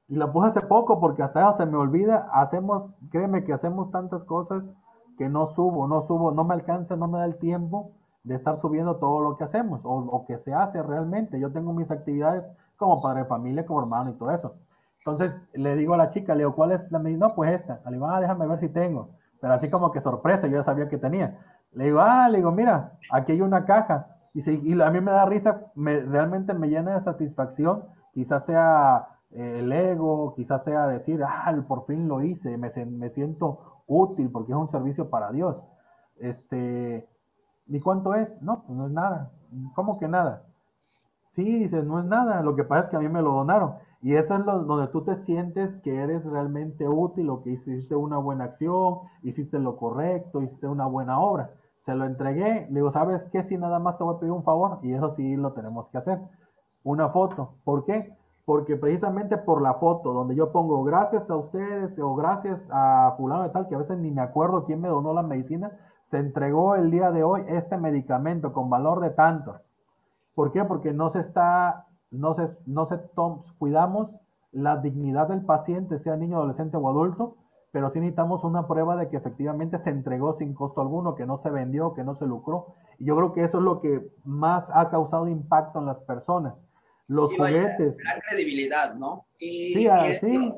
y la puse hace poco porque hasta eso se me olvida, hacemos, créeme que hacemos tantas cosas que no subo, no subo, no me alcanza, no me da el tiempo de estar subiendo todo lo que hacemos o lo que se hace realmente. Yo tengo mis actividades como padre de familia, como hermano y todo eso. Entonces le digo a la chica, le digo, ¿cuál es la medicina? No, pues esta. Le digo, ah, déjame ver si tengo. Pero así como que sorpresa, yo ya sabía que tenía. Le digo, ah, le digo, mira, aquí hay una caja. Y, si, y a mí me da risa, me, realmente me llena de satisfacción quizás sea eh, el ego, quizás sea decir, ah, por fin lo hice, me, me, siento útil porque es un servicio para Dios. Este, ¿y cuánto es? No, pues no es nada. ¿Cómo que nada? Sí, dices, no es nada, lo que pasa es que a mí me lo donaron. Y eso es lo, donde tú te sientes que eres realmente útil o que hiciste una buena acción, hiciste lo correcto, hiciste una buena obra. Se lo entregué, le digo, ¿sabes qué? Si nada más te voy a pedir un favor, y eso sí lo tenemos que hacer una foto. ¿Por qué? Porque precisamente por la foto donde yo pongo gracias a ustedes o gracias a fulano de tal, que a veces ni me acuerdo quién me donó la medicina, se entregó el día de hoy este medicamento con valor de tanto. ¿Por qué? Porque no se está, no se, no se cuidamos la dignidad del paciente, sea niño, adolescente o adulto, pero sí necesitamos una prueba de que efectivamente se entregó sin costo alguno, que no se vendió, que no se lucró. Y yo creo que eso es lo que más ha causado impacto en las personas. Los sí, juguetes.
La credibilidad, ¿no?
Y, sí, así.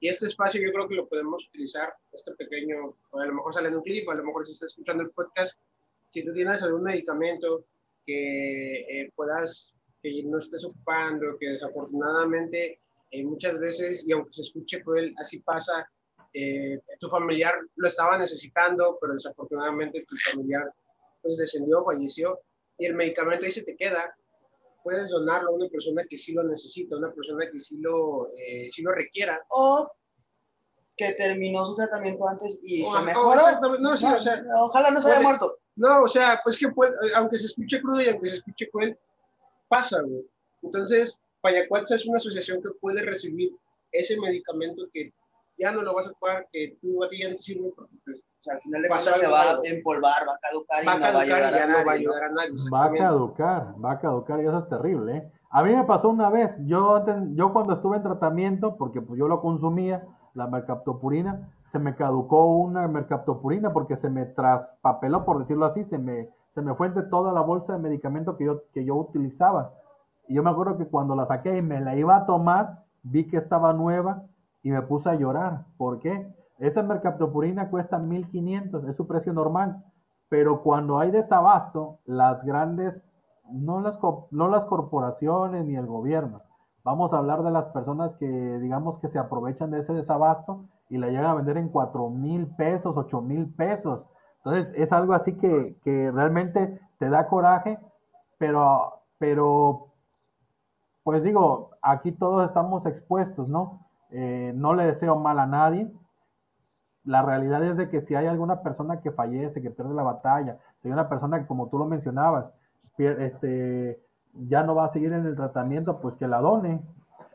Y, este espacio yo creo que lo podemos utilizar, este pequeño, a lo mejor sale en un clip, a lo mejor si estás escuchando el podcast, si tú tienes algún medicamento que eh, puedas, que no estés ocupando, que desafortunadamente eh, muchas veces, y aunque se escuche cruel, así pasa, eh, tu familiar lo estaba necesitando, pero desafortunadamente tu familiar pues descendió, falleció, y el medicamento ahí se te queda, puedes donarlo a una persona que sí lo necesita, una persona que sí lo, eh, sí lo requiera.
O que terminó su tratamiento antes y o, se mejoró.
No, sí, o sea,
ojalá no se haya muerto.
No, o sea, pues que puede, aunque se escuche crudo y aunque se escuche cruel, pasa, güey. Entonces, Payacuatza es una asociación que puede recibir ese medicamento que ya no lo vas a ocupar, que tú a ti ya no te sirve porque pues,
o sea, al final de cuentas se va a empolvar, va a caducar y
va a
no va a ayudar
y ya
a
no va a ayudar a nadie.
Va a caducar, va a caducar y eso es terrible. ¿eh? A mí me pasó una vez, yo, yo cuando estuve en tratamiento, porque pues yo lo consumía, la mercaptopurina, se me caducó una mercaptopurina porque se me traspapeló, por decirlo así, se me, se me fue entre toda la bolsa de medicamento que yo, que yo utilizaba. Y yo me acuerdo que cuando la saqué y me la iba a tomar, vi que estaba nueva y me puse a llorar. ¿Por qué? Esa mercaptopurina cuesta 1500, es su precio normal. Pero cuando hay desabasto, las grandes, no las, no las corporaciones ni el gobierno, vamos a hablar de las personas que digamos que se aprovechan de ese desabasto y la llegan a vender en 4 mil pesos, 8 mil pesos. Entonces es algo así que, que, realmente te da coraje, pero, pero pues digo, aquí todos estamos expuestos, ¿no? Eh, no le deseo mal a nadie. La realidad es de que si hay alguna persona que fallece, que pierde la batalla, si hay una persona que, como tú lo mencionabas, este, ya no va a seguir en el tratamiento, pues que la done.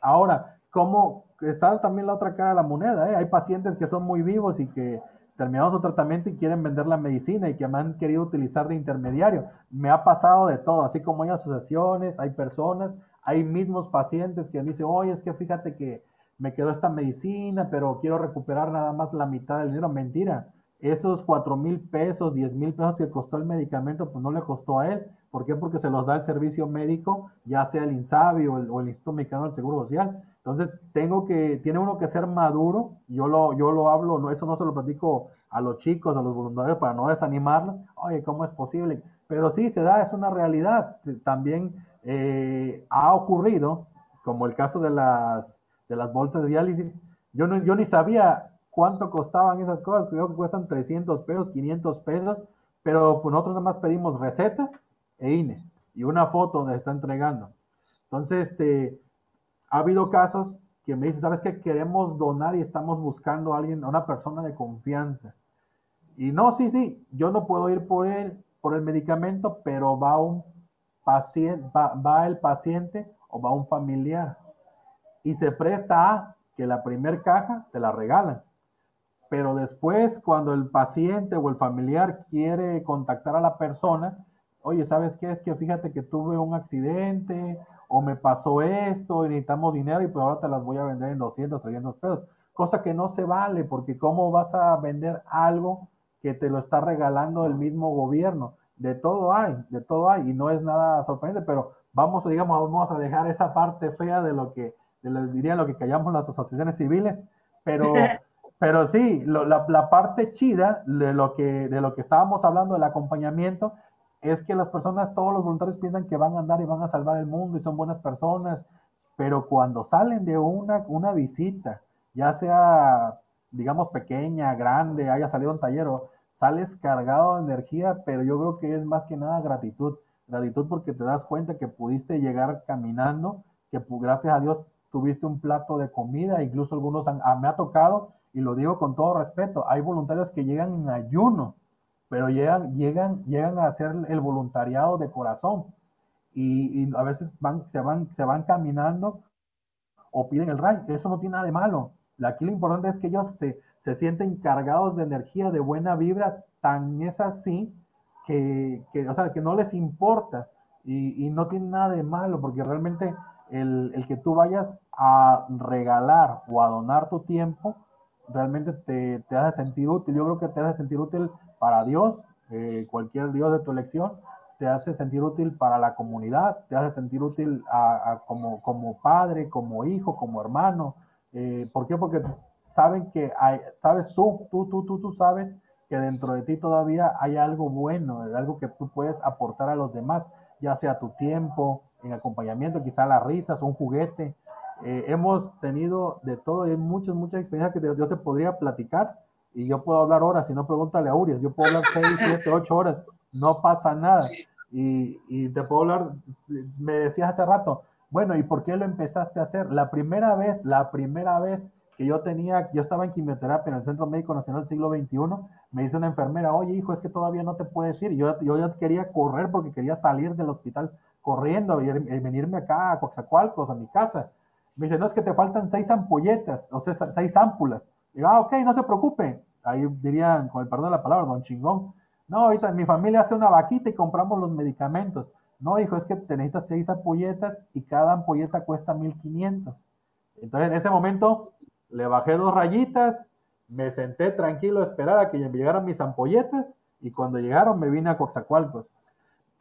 Ahora, ¿cómo está también la otra cara de la moneda? Eh? Hay pacientes que son muy vivos y que terminaron su tratamiento y quieren vender la medicina y que me han querido utilizar de intermediario. Me ha pasado de todo, así como hay asociaciones, hay personas, hay mismos pacientes que dicen, oye, es que fíjate que me quedó esta medicina, pero quiero recuperar nada más la mitad del dinero. Mentira, esos cuatro mil pesos, diez mil pesos que costó el medicamento, pues no le costó a él. ¿Por qué? Porque se los da el servicio médico, ya sea el INSABI o el, o el Instituto Mexicano del Seguro Social. Entonces, tengo que, tiene uno que ser maduro, yo lo, yo lo hablo, no, eso no se lo platico a los chicos, a los voluntarios para no desanimarlos. Oye, ¿cómo es posible? Pero sí, se da, es una realidad. También eh, ha ocurrido, como el caso de las, de las bolsas de diálisis, yo, no, yo ni sabía cuánto costaban esas cosas, creo que cuestan 300 pesos, 500 pesos, pero pues nosotros nada más pedimos receta e INE y una foto donde está entregando. Entonces, este, ha habido casos que me dicen, ¿sabes qué? Queremos donar y estamos buscando a alguien, a una persona de confianza. Y no, sí, sí, yo no puedo ir por él, por el medicamento, pero va un paciente, va, el paciente o va un familiar. Y se presta a que la primer caja te la regalan pero después cuando el paciente o el familiar quiere contactar a la persona, oye, ¿sabes qué? Es que fíjate que tuve un accidente o me pasó esto y necesitamos dinero y pues ahora te las voy a vender en 200, 300 pesos. Cosa que no se vale porque ¿cómo vas a vender algo que te lo está regalando el mismo gobierno? De todo hay, de todo hay y no es nada sorprendente, pero vamos, digamos, vamos a dejar esa parte fea de lo que, de lo, diría lo que callamos las asociaciones civiles, pero... Pero sí, la, parte chida de lo, que, de lo que estábamos hablando del acompañamiento es que las personas, todos los voluntarios piensan que van a andar y van a salvar el mundo y son buenas personas, pero cuando salen de una, una visita, ya sea, digamos, pequeña, grande, haya salido un taller, sales cargado de energía, pero yo creo que es más que nada gratitud. Gratitud porque te das cuenta que pudiste llegar caminando, que gracias a Dios tuviste un plato de comida, incluso algunos han, me ha tocado y lo digo con todo respeto, hay voluntarios que llegan en ayuno, pero llegan, llegan, llegan a hacer el voluntariado de corazón y, a veces van, se, van, se van caminando o piden el ray. Eso no tiene nada de malo. Aquí lo importante es que ellos se, se sienten cargados de energía, de buena vibra, tan es así que, que, o sea, que no les importa y, y, no tiene nada de malo, porque realmente el, el que tú vayas a regalar o a donar tu tiempo, realmente te, te, hace sentir útil. Yo creo que te hace sentir útil para Dios, eh, cualquier Dios de tu elección, te hace sentir útil para la comunidad, te hace sentir útil como, padre, como hijo, como hermano. Eh, ¿Por qué? Porque saben que hay, sabes tú, tú, tú, tú, tú sabes que dentro de ti todavía hay algo bueno, algo que tú puedes aportar a los demás, ya sea tu tiempo, en acompañamiento, quizá las risas, un juguete, eh, hemos tenido de todo, y muchas, muchas experiencias que yo te podría platicar y yo puedo hablar horas, si no pregúntale a Urias, yo puedo hablar 6, 7, 8 horas, no pasa nada. Y, y, te puedo hablar, me decías hace rato, bueno, ¿y por qué lo empezaste a hacer? La primera vez, la primera vez que yo tenía, yo estaba en quimioterapia en el Centro Médico Nacional del siglo XXI, me dice una enfermera, oye hijo, es que todavía no te puedes ir. Y yo, yo ya quería correr porque quería salir del hospital corriendo y, y venirme acá a Coaxacualcos, a mi casa. Me dice, no, es que te faltan seis ampolletas, o sea, seis ámpulas. Ah, ok, no se preocupe. Ahí dirían, con el perdón de la palabra, don chingón. No, ahorita mi familia hace una vaquita y compramos los medicamentos. No, hijo, es que te necesitas seis ampolletas y cada ampolleta cuesta 1500. Entonces, en ese momento, le bajé dos rayitas, me senté tranquilo a esperar a que llegaran mis ampolletas y cuando llegaron me vine a Coxacualcos.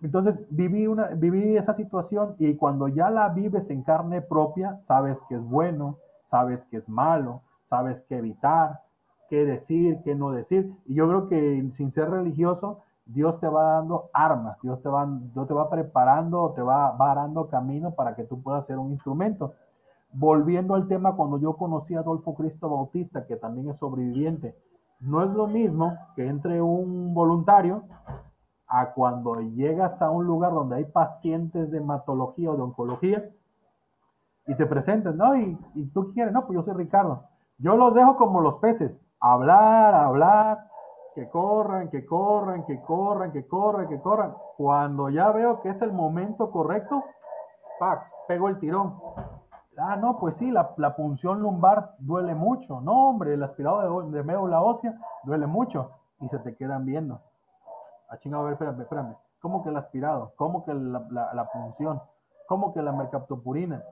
Entonces viví, una, viví esa situación y cuando ya la vives en carne propia, sabes que es bueno, sabes que es malo, sabes qué evitar. qué decir, qué no decir. Y yo creo que sin ser religioso, Dios te va dando armas, Dios te va, Dios te va preparando, te va, va dando camino para que tú puedas ser un instrumento. Volviendo al tema, cuando yo conocí a Adolfo Cristo Bautista, que también es sobreviviente, no es lo mismo que entre un voluntario a cuando llegas a un lugar donde hay pacientes de hematología o de oncología y te presentes, ¿no? Y, y tú quieres, no, pues yo soy Ricardo. Yo los dejo como los peces, hablar, hablar, que corran, que corran, que corran, que corran, que corran. Cuando ya veo que es el momento correcto, ¡pac! pego el tirón. Ah, no, pues sí, la, la punción lumbar duele mucho. No, hombre, el aspirado de, de médula ósea duele mucho. Y se te quedan viendo. Ah, chingado, a ver, espérame, espérame. ¿Cómo que el aspirado? ¿Cómo que la, la, la punción? ¿Cómo que la mercaptopurina?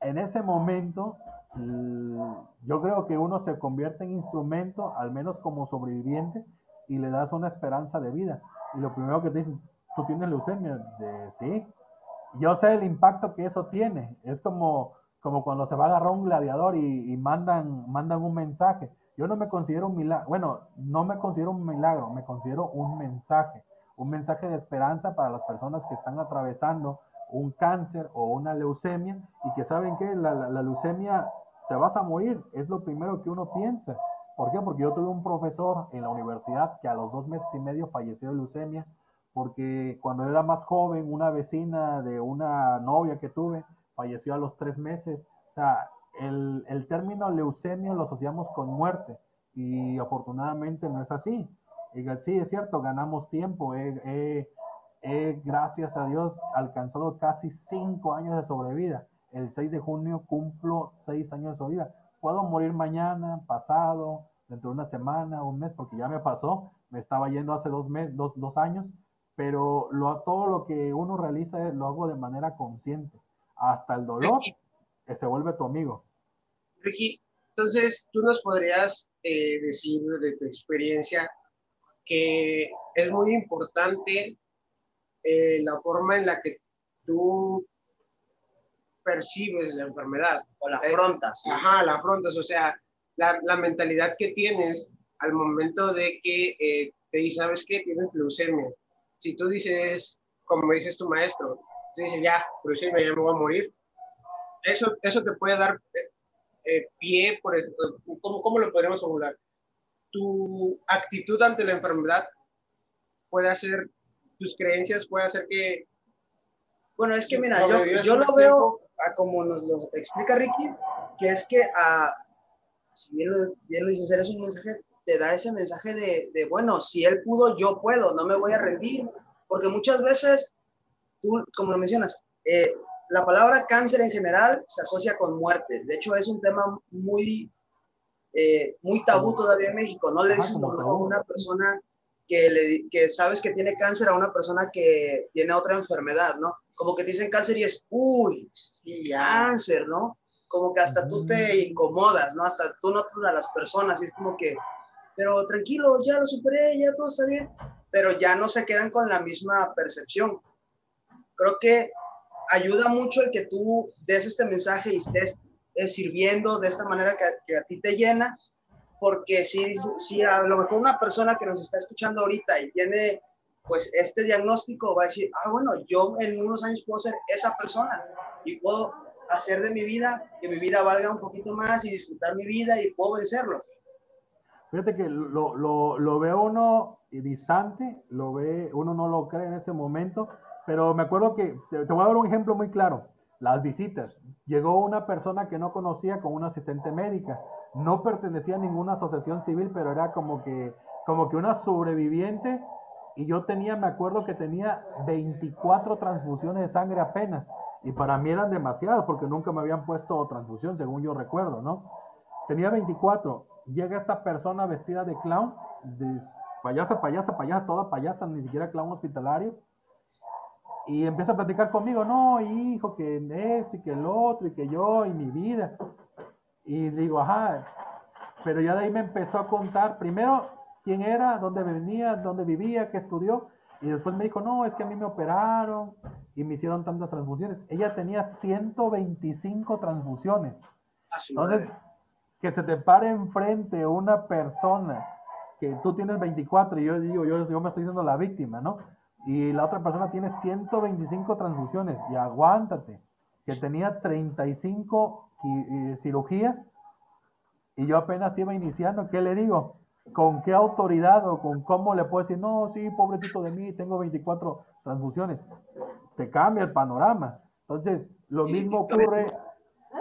En ese momento yo creo que uno se convierte en instrumento, al menos como sobreviviente, y le das una esperanza de vida. Y lo primero que te dicen, tú tienes leucemia, de sí. Yo sé el impacto que eso tiene. Es como, como cuando se va a agarrar un gladiador y, y mandan, mandan un mensaje. Yo no me considero un milagro, bueno, no me considero un milagro, me considero un mensaje, un mensaje de esperanza para las personas que están atravesando un cáncer o una leucemia y que saben que la, la, la leucemia te vas a morir, es lo primero que uno piensa. ¿Por qué? Porque yo tuve un profesor en la universidad que a los dos meses y medio falleció de leucemia, porque cuando era más joven, una vecina de una novia que tuve falleció a los tres meses. O sea, el, el término leucemia lo asociamos con muerte y afortunadamente no es así. Y sí, es cierto, ganamos tiempo. Gracias a Dios, alcanzado casi cinco años de sobrevida el 6 de junio cumplo seis años de vida. Puedo morir mañana, pasado, dentro de una semana, un mes, porque ya me pasó. Me estaba yendo hace dos, meses, dos, dos años, pero lo, todo lo que uno realiza lo hago de manera consciente. Hasta el dolor que se vuelve tu amigo.
Ricky, entonces tú nos podrías eh, decir de tu experiencia que es muy importante eh, la forma en la que tú percibes la enfermedad.
O la afrontas.
Eh, ajá, la afrontas. O sea, la, la, mentalidad que tienes al momento de que eh, te dice, ¿sabes qué? Tienes leucemia. Si tú dices, como dices tu maestro, tú dices, ya, leucemia, ya me voy a morir. Eso, eso te puede dar eh, pie, por el, ¿cómo, ¿cómo lo podríamos formular? Tu actitud ante la enfermedad puede hacer, tus creencias puede hacer que...
Bueno, es que mira, yo, yo lo veo, a como nos lo explica Ricky, que es que a, si bien lo, bien lo dices, eres un mensaje, te da ese mensaje de, de, bueno, si él pudo, yo puedo, no me voy a rendir, porque muchas veces, tú, como lo mencionas, eh, la palabra cáncer en general se asocia con muerte, de hecho es un tema muy, eh, muy tabú todavía en México, no le dices a una persona que, le, que sabes que tiene cáncer a una persona que tiene otra enfermedad, ¿no? Como que te dicen cáncer y es, uy, cáncer, ¿no? Como que hasta tú te incomodas, ¿no? Hasta tú notas a las personas y es como que, pero tranquilo, ya lo superé, ya todo está bien, pero ya no se quedan con la misma percepción. Creo que ayuda mucho el que tú des este mensaje y estés eh, sirviendo de esta manera que, que, a ti te llena, porque si, si a lo mejor una persona que nos está escuchando ahorita y tiene pues este diagnóstico va a decir, ah, bueno, yo en unos años puedo ser esa persona y puedo hacer de mi vida que mi vida valga un poquito más y disfrutar mi vida y puedo vencerlo.
Fíjate que lo, lo, lo ve uno distante, lo ve, uno no lo cree en ese momento, pero me acuerdo que, te, te voy a dar un ejemplo muy claro, las visitas. Llegó una persona que no conocía con una asistente médica, no pertenecía a ninguna asociación civil, pero era como que, como que una sobreviviente y yo tenía, me acuerdo que tenía 24 transfusiones de sangre apenas. Y para mí eran demasiadas porque nunca me habían puesto transfusión, según yo recuerdo, ¿no? Tenía 24. Llega esta persona vestida de clown, payasa, payasa, payasa, toda payasa, ni siquiera clown hospitalario. Y empieza a platicar conmigo, no, hijo, que esto y que el otro y que yo y mi vida. Y digo, ajá, pero ya de ahí me empezó a contar, primero quién era, dónde venía, dónde vivía, qué estudió. Y después me dijo, no, es que a mí me operaron y me hicieron tantas transfusiones. Ella tenía 125 transfusiones. Entonces, que se te pare enfrente una persona que tú tienes 24 y yo digo, yo, yo me estoy siendo la víctima, ¿no? Y la otra persona tiene 125 transfusiones y aguántate, que tenía 35 eh, cirugías y yo apenas iba iniciando, ¿qué le digo? ¿Con qué autoridad o con cómo le puedo decir, no, sí, pobrecito de mí, tengo 24 transfusiones? Te cambia el panorama. Entonces, lo mismo ocurre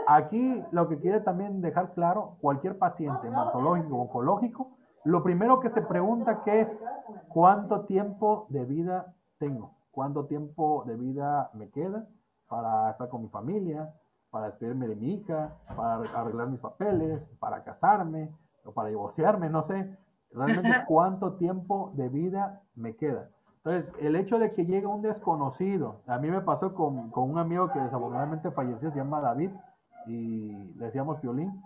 aquí. Lo que quiere también dejar claro, cualquier paciente hematológico o oncológico, lo primero que se pregunta que es, ¿cuánto tiempo de vida tengo? ¿Cuánto tiempo de vida me queda para estar con mi familia, para despedirme de mi hija, para arreglar mis papeles, para casarme o para divorciarme? No sé realmente cuánto tiempo de vida me queda. Entonces, el hecho de que llegue un desconocido, a mí me pasó con, con un amigo que desafortunadamente falleció, se llama David, y le decíamos violín.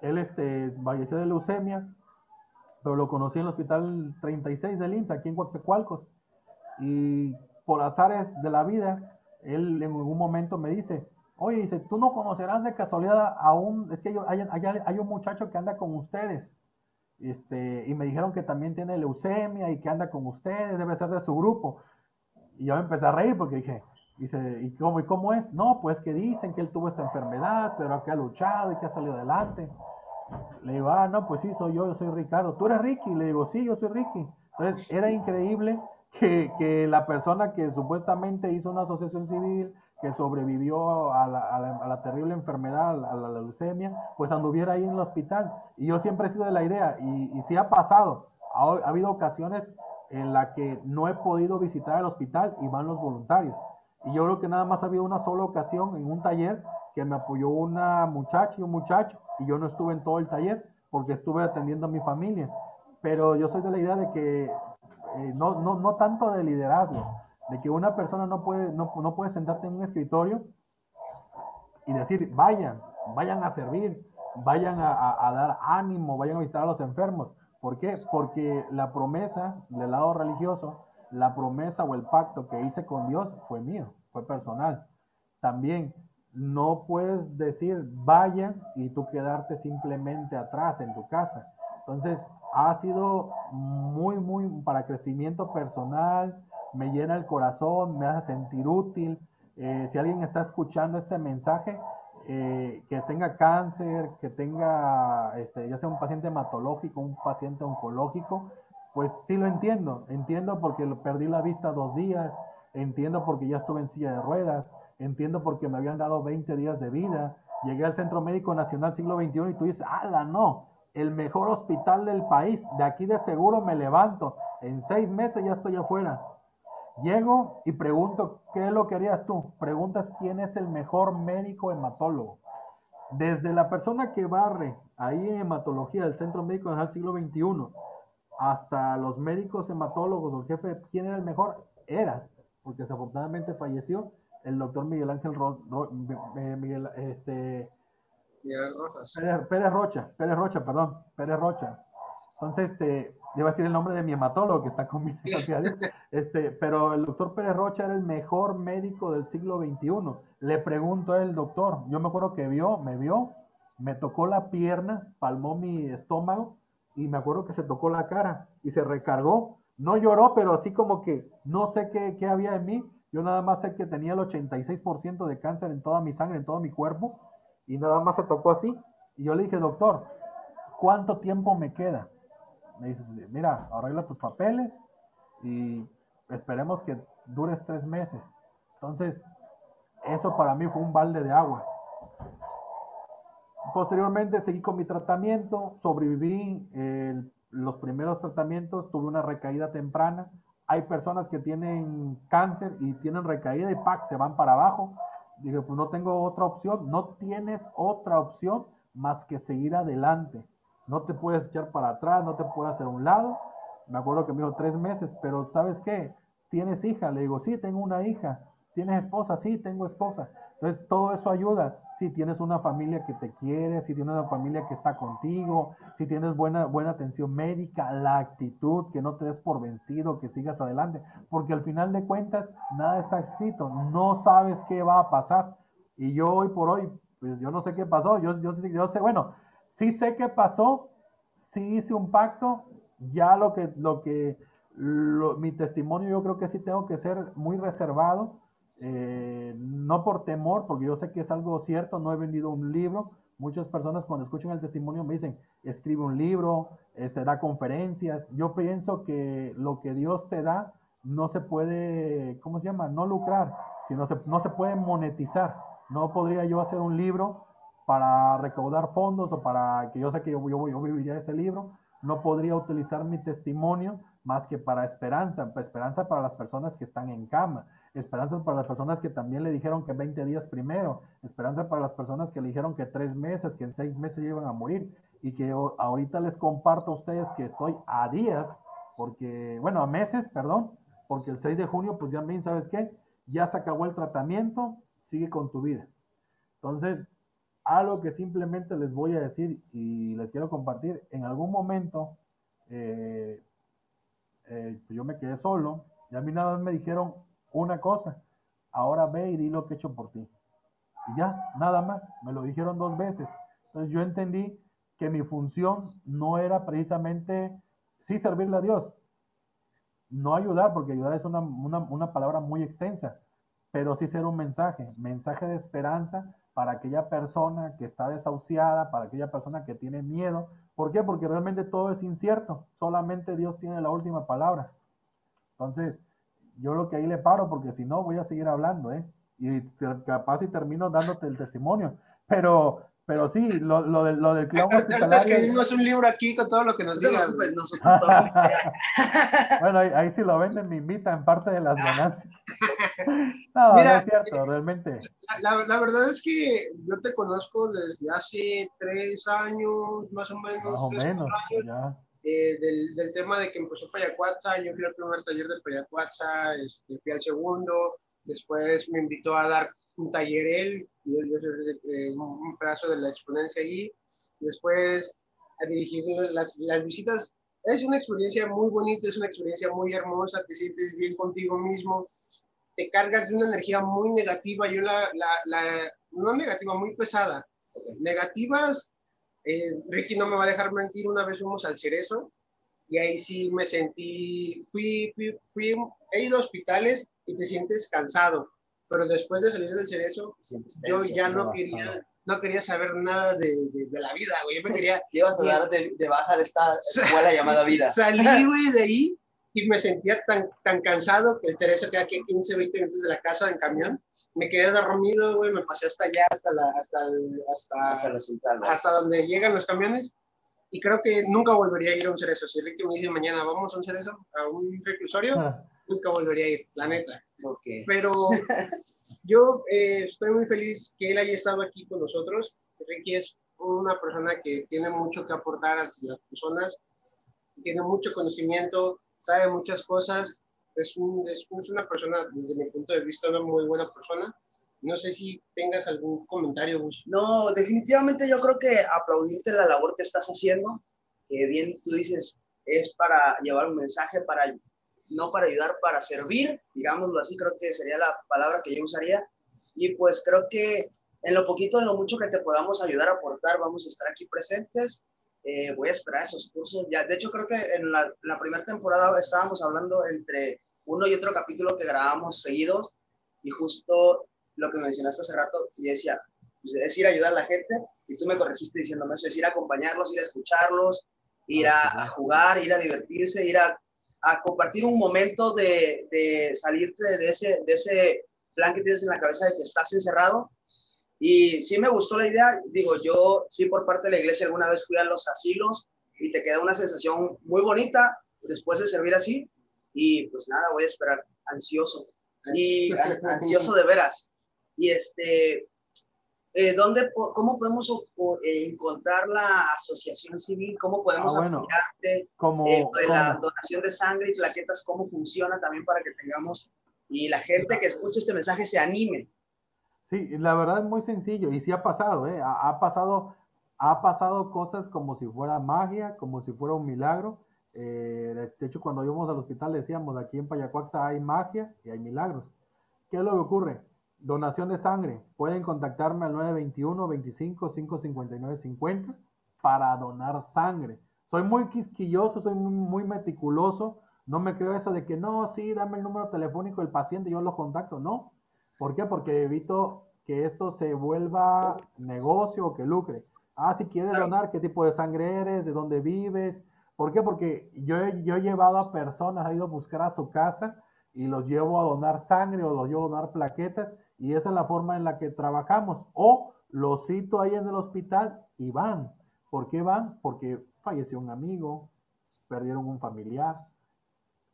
Él este, falleció de leucemia, pero lo conocí en el hospital 36 del IMSS, aquí en Coatzacoalcos. Y por azares de la vida, él en algún momento me dice, oye, dice, tú no conocerás de casualidad a un, es que hay, un muchacho que anda con ustedes. Este, y me dijeron que también tiene leucemia y que anda con ustedes, debe ser de su grupo. Y yo empecé a reír porque dije, dice, ¿y cómo, ¿y cómo es? No, pues que dicen que él tuvo esta enfermedad, pero que ha luchado y que ha salido adelante. Le digo, ah, no, pues sí, soy yo, yo soy Ricardo. ¿Tú eres Ricky? Le digo, sí, yo soy Ricky. Entonces, era increíble que, la persona que supuestamente hizo una asociación civil, que sobrevivió a la, a la, terrible enfermedad, a la, leucemia, pues anduviera ahí en el hospital. Y yo siempre he sido de la idea, y, y sí ha pasado, ha, ha habido ocasiones en la que no he podido visitar el hospital y van los voluntarios. Y yo creo que nada más ha habido una sola ocasión en un taller que me apoyó una muchacha y un muchacho, y yo no estuve en todo el taller porque estuve atendiendo a mi familia. Pero yo soy de la idea de que eh, no, no, no tanto de liderazgo, de que una persona no puede, no, no puede sentarte en un escritorio y decir, vayan, vayan a servir, vayan a, a, dar ánimo, vayan a visitar a los enfermos. ¿Por qué? Porque la promesa del lado religioso, la promesa o el pacto que hice con Dios fue mío, fue personal. También no puedes decir, vayan y tú quedarte simplemente atrás en tu casa. Entonces, ha sido muy, muy para crecimiento personal, me llena el corazón, me hace sentir útil. Eh, si alguien está escuchando este mensaje, eh, que tenga cáncer, que tenga, este, ya sea un paciente hematológico, un paciente oncológico, pues sí lo entiendo. Entiendo porque perdí la vista dos días, entiendo porque ya estuve en silla de ruedas, entiendo porque me habían dado 20 días de vida. Llegué al Centro Médico Nacional siglo XXI y tú dices, ala, no, el mejor hospital del país, de aquí de seguro me levanto. En seis meses ya estoy afuera. Llego y pregunto, ¿qué es lo que harías tú? Preguntas quién es el mejor médico hematólogo. Desde la persona que barre ahí en hematología del Centro Médico del siglo XXI hasta los médicos hematólogos o el jefe, ¿quién era el mejor? Era, porque desafortunadamente falleció el doctor Miguel Ángel eh, Miguel, este, Pérez, Pérez, Rocha, Pérez Rocha, perdón, Pérez Rocha. Entonces, este, iba a decir el nombre de mi hematólogo que está conmigo, este, pero el doctor Pérez Rocha era el mejor médico del siglo XXI. Le pregunto a él, doctor, yo me acuerdo que vio, me vio, me tocó la pierna, palmó mi estómago y me acuerdo que se tocó la cara y se recargó. No lloró, pero así como que no sé qué, qué había en mí. Yo nada más sé que tenía el 86% de cáncer en toda mi sangre, en todo mi cuerpo y nada más se tocó así. Y yo le dije, doctor, ¿cuánto tiempo me queda? me dices, mira, arregla tus papeles y esperemos que dures tres meses. Entonces, eso para mí fue un balde de agua. Posteriormente seguí con mi tratamiento, sobreviví los primeros tratamientos, tuve una recaída temprana. Hay personas que tienen cáncer y tienen recaída y ¡pac! se van para abajo. Dije, pues no tengo otra opción, no tienes otra opción más que seguir adelante. No te puedes echar para atrás, no te puedes hacer a un lado. Me acuerdo que me dijo tres meses, pero ¿sabes qué? ¿Tienes hija? Le digo, sí, tengo una hija. ¿Tienes esposa? Sí, tengo esposa. Entonces, todo eso ayuda. Si tienes una familia que te quiere, si tienes una familia que está contigo, si tienes buena, buena atención médica, la actitud, que no te des por vencido, que sigas adelante. Porque al final de cuentas, nada está escrito. No sabes qué va a pasar. Y yo hoy por hoy pues yo no sé qué pasó, yo, yo, yo sé, bueno, sí sé qué pasó, sí hice un pacto, ya lo que, lo que, mi testimonio yo creo que sí tengo que ser muy reservado, eh, no por temor, porque yo sé que es algo cierto, no he vendido un libro, muchas personas cuando escuchan el testimonio me dicen, escribe un libro, este, da conferencias, yo pienso que lo que Dios te da no se puede, ¿cómo se llama? No lucrar, sino se, no se puede monetizar. No podría yo hacer un libro para recaudar fondos o para que yo sé que yo, yo, yo viviría ese libro. No podría utilizar mi testimonio más que para esperanza, esperanza para las personas que están en cama, esperanza para las personas que también le dijeron que 20 días primero, esperanza para las personas que le dijeron que tres meses, que en seis meses iban a morir y que ahorita les comparto a ustedes que estoy a días, porque, bueno, a meses, perdón, porque el 6 de junio, pues ya bien, ¿sabes qué? Ya se acabó el tratamiento, sigue con tu vida. Entonces, algo que simplemente les voy a decir y les quiero compartir, en algún momento eh, eh, pues yo me quedé solo y a mí nada más me dijeron una cosa, ahora ve y di lo que he hecho por ti. Y ya, nada más, me lo dijeron dos veces. Entonces yo entendí que mi función no era precisamente, sí, servirle a Dios, no ayudar, porque ayudar es una, una, una palabra muy extensa, pero sí ser un mensaje, mensaje de esperanza para aquella persona que está desahuciada, para aquella persona que tiene miedo. ¿Por qué? Porque realmente todo es incierto, solamente Dios tiene la última palabra. Entonces, yo lo que ahí le paro, porque si no voy a seguir hablando, ¿eh? Y capaz y termino dándote el testimonio. Pero pero sí, lo, lo, del, lo del clavo
hospitalario... escribimos un libro aquí con todo lo que nos digas.
bueno, ahí, sí lo venden, me invitan parte de las ganancias. No, no es cierto, realmente.
La, la, verdad es que yo te conozco desde hace tres años, más o menos. Más o menos, ya. Eh, del, del, tema de que empezó Payacuatza, yo fui al primer taller de Payacuatza, este, fui al segundo, después me invitó a dar un taller él, yo, eh, un pedazo de la exponencia allí, después a dirigir las, las visitas. Es una experiencia muy bonita, es una experiencia muy hermosa, te sientes bien contigo mismo, te cargas de una energía muy negativa, yo la, la, la no negativa, muy pesada. Negativas, eh, Ricky no me va a dejar mentir, una vez fuimos al Cerezo y ahí sí me sentí, fui, fui, fui, he ido a hospitales y te sientes cansado, pero después de salir del cerezo, yo ya no quería, no quería saber nada de, de, la vida, güey. Yo me quería...
Ibas a dar de, de, baja de esta escuela llamada vida.
Salí, güey, de ahí y me sentía tan, tan cansado que el cerezo queda aquí 15, 20 minutos de la casa en camión. Me quedé dormido, güey, me pasé hasta allá, hasta, la, hasta, hasta,
hasta, la
hasta donde llegan los camiones. Y creo que nunca volvería a ir a un cerezo. Si Ricky me dice mañana, vamos a un cerezo, a un reclusorio, ah. nunca volvería a ir, la neta. Pero yo eh, estoy muy feliz que él haya estado aquí con nosotros. Ricky es una persona que tiene mucho que aportar a las personas, tiene mucho conocimiento, sabe muchas cosas, es, un, es, una persona, desde mi punto de vista, una muy buena persona. No sé si tengas algún comentario.
No, definitivamente yo creo que aplaudirte la labor que estás haciendo, que bien tú dices, es para llevar un mensaje, para no para ayudar, para servir, digámoslo así, creo que sería la palabra que yo usaría. Y pues creo que en lo poquito, en lo mucho que te podamos ayudar a aportar, vamos a estar aquí presentes. Eh, voy a esperar esos cursos. Ya, de hecho, creo que en la, la primera temporada estábamos hablando entre uno y otro capítulo que grabamos seguidos y justo lo que mencionaste hace rato, y decía, pues, es ir a ayudar a la gente, y tú me corregiste diciéndome eso, es ir a acompañarlos, ir a escucharlos, ir a, a jugar, ir a divertirse, ir a a compartir un momento de, de salirte de ese, de ese plan que tienes en la cabeza de que estás encerrado. Y sí me gustó la idea, digo, yo sí por parte de la iglesia alguna vez fui a los asilos y te queda una sensación muy bonita después de servir así. Y pues nada, voy a esperar, ansioso. Y ansioso de veras. Y este, eh, ¿dónde, ¿cómo podemos eh, encontrar la asociación civil? ¿Cómo podemos
ah,
apoyarte?
Como,
eh, de la donación de sangre y plaquetas, ¿cómo funciona también para que tengamos y la gente que escuche este mensaje se anime?
Sí, la verdad es muy sencillo y sí ha pasado, ¿eh? ha, ha pasado, ha pasado cosas como si fuera magia, como si fuera un milagro. De hecho, cuando íbamos al hospital decíamos, aquí en Payacuaxa hay magia y hay milagros. ¿Qué es lo que ocurre? Donación de sangre. Pueden contactarme al 921 25 559 50 para donar sangre. Soy muy quisquilloso, soy muy, meticuloso. No me creo eso de que no, sí, dame el número telefónico del paciente, yo lo contacto. No. ¿Por qué? Porque evito que esto se vuelva negocio o que lucre. Ah, si quieres donar, ¿qué tipo de sangre eres? ¿De dónde vives? ¿Por qué? Porque yo, he llevado a personas, he ido a buscar a su casa y los llevo a donar sangre o los llevo a donar plaquetas y esa es la forma en la que trabajamos. O los cito ahí en el hospital y van. ¿Por qué van? Porque falleció un amigo, perdieron un familiar,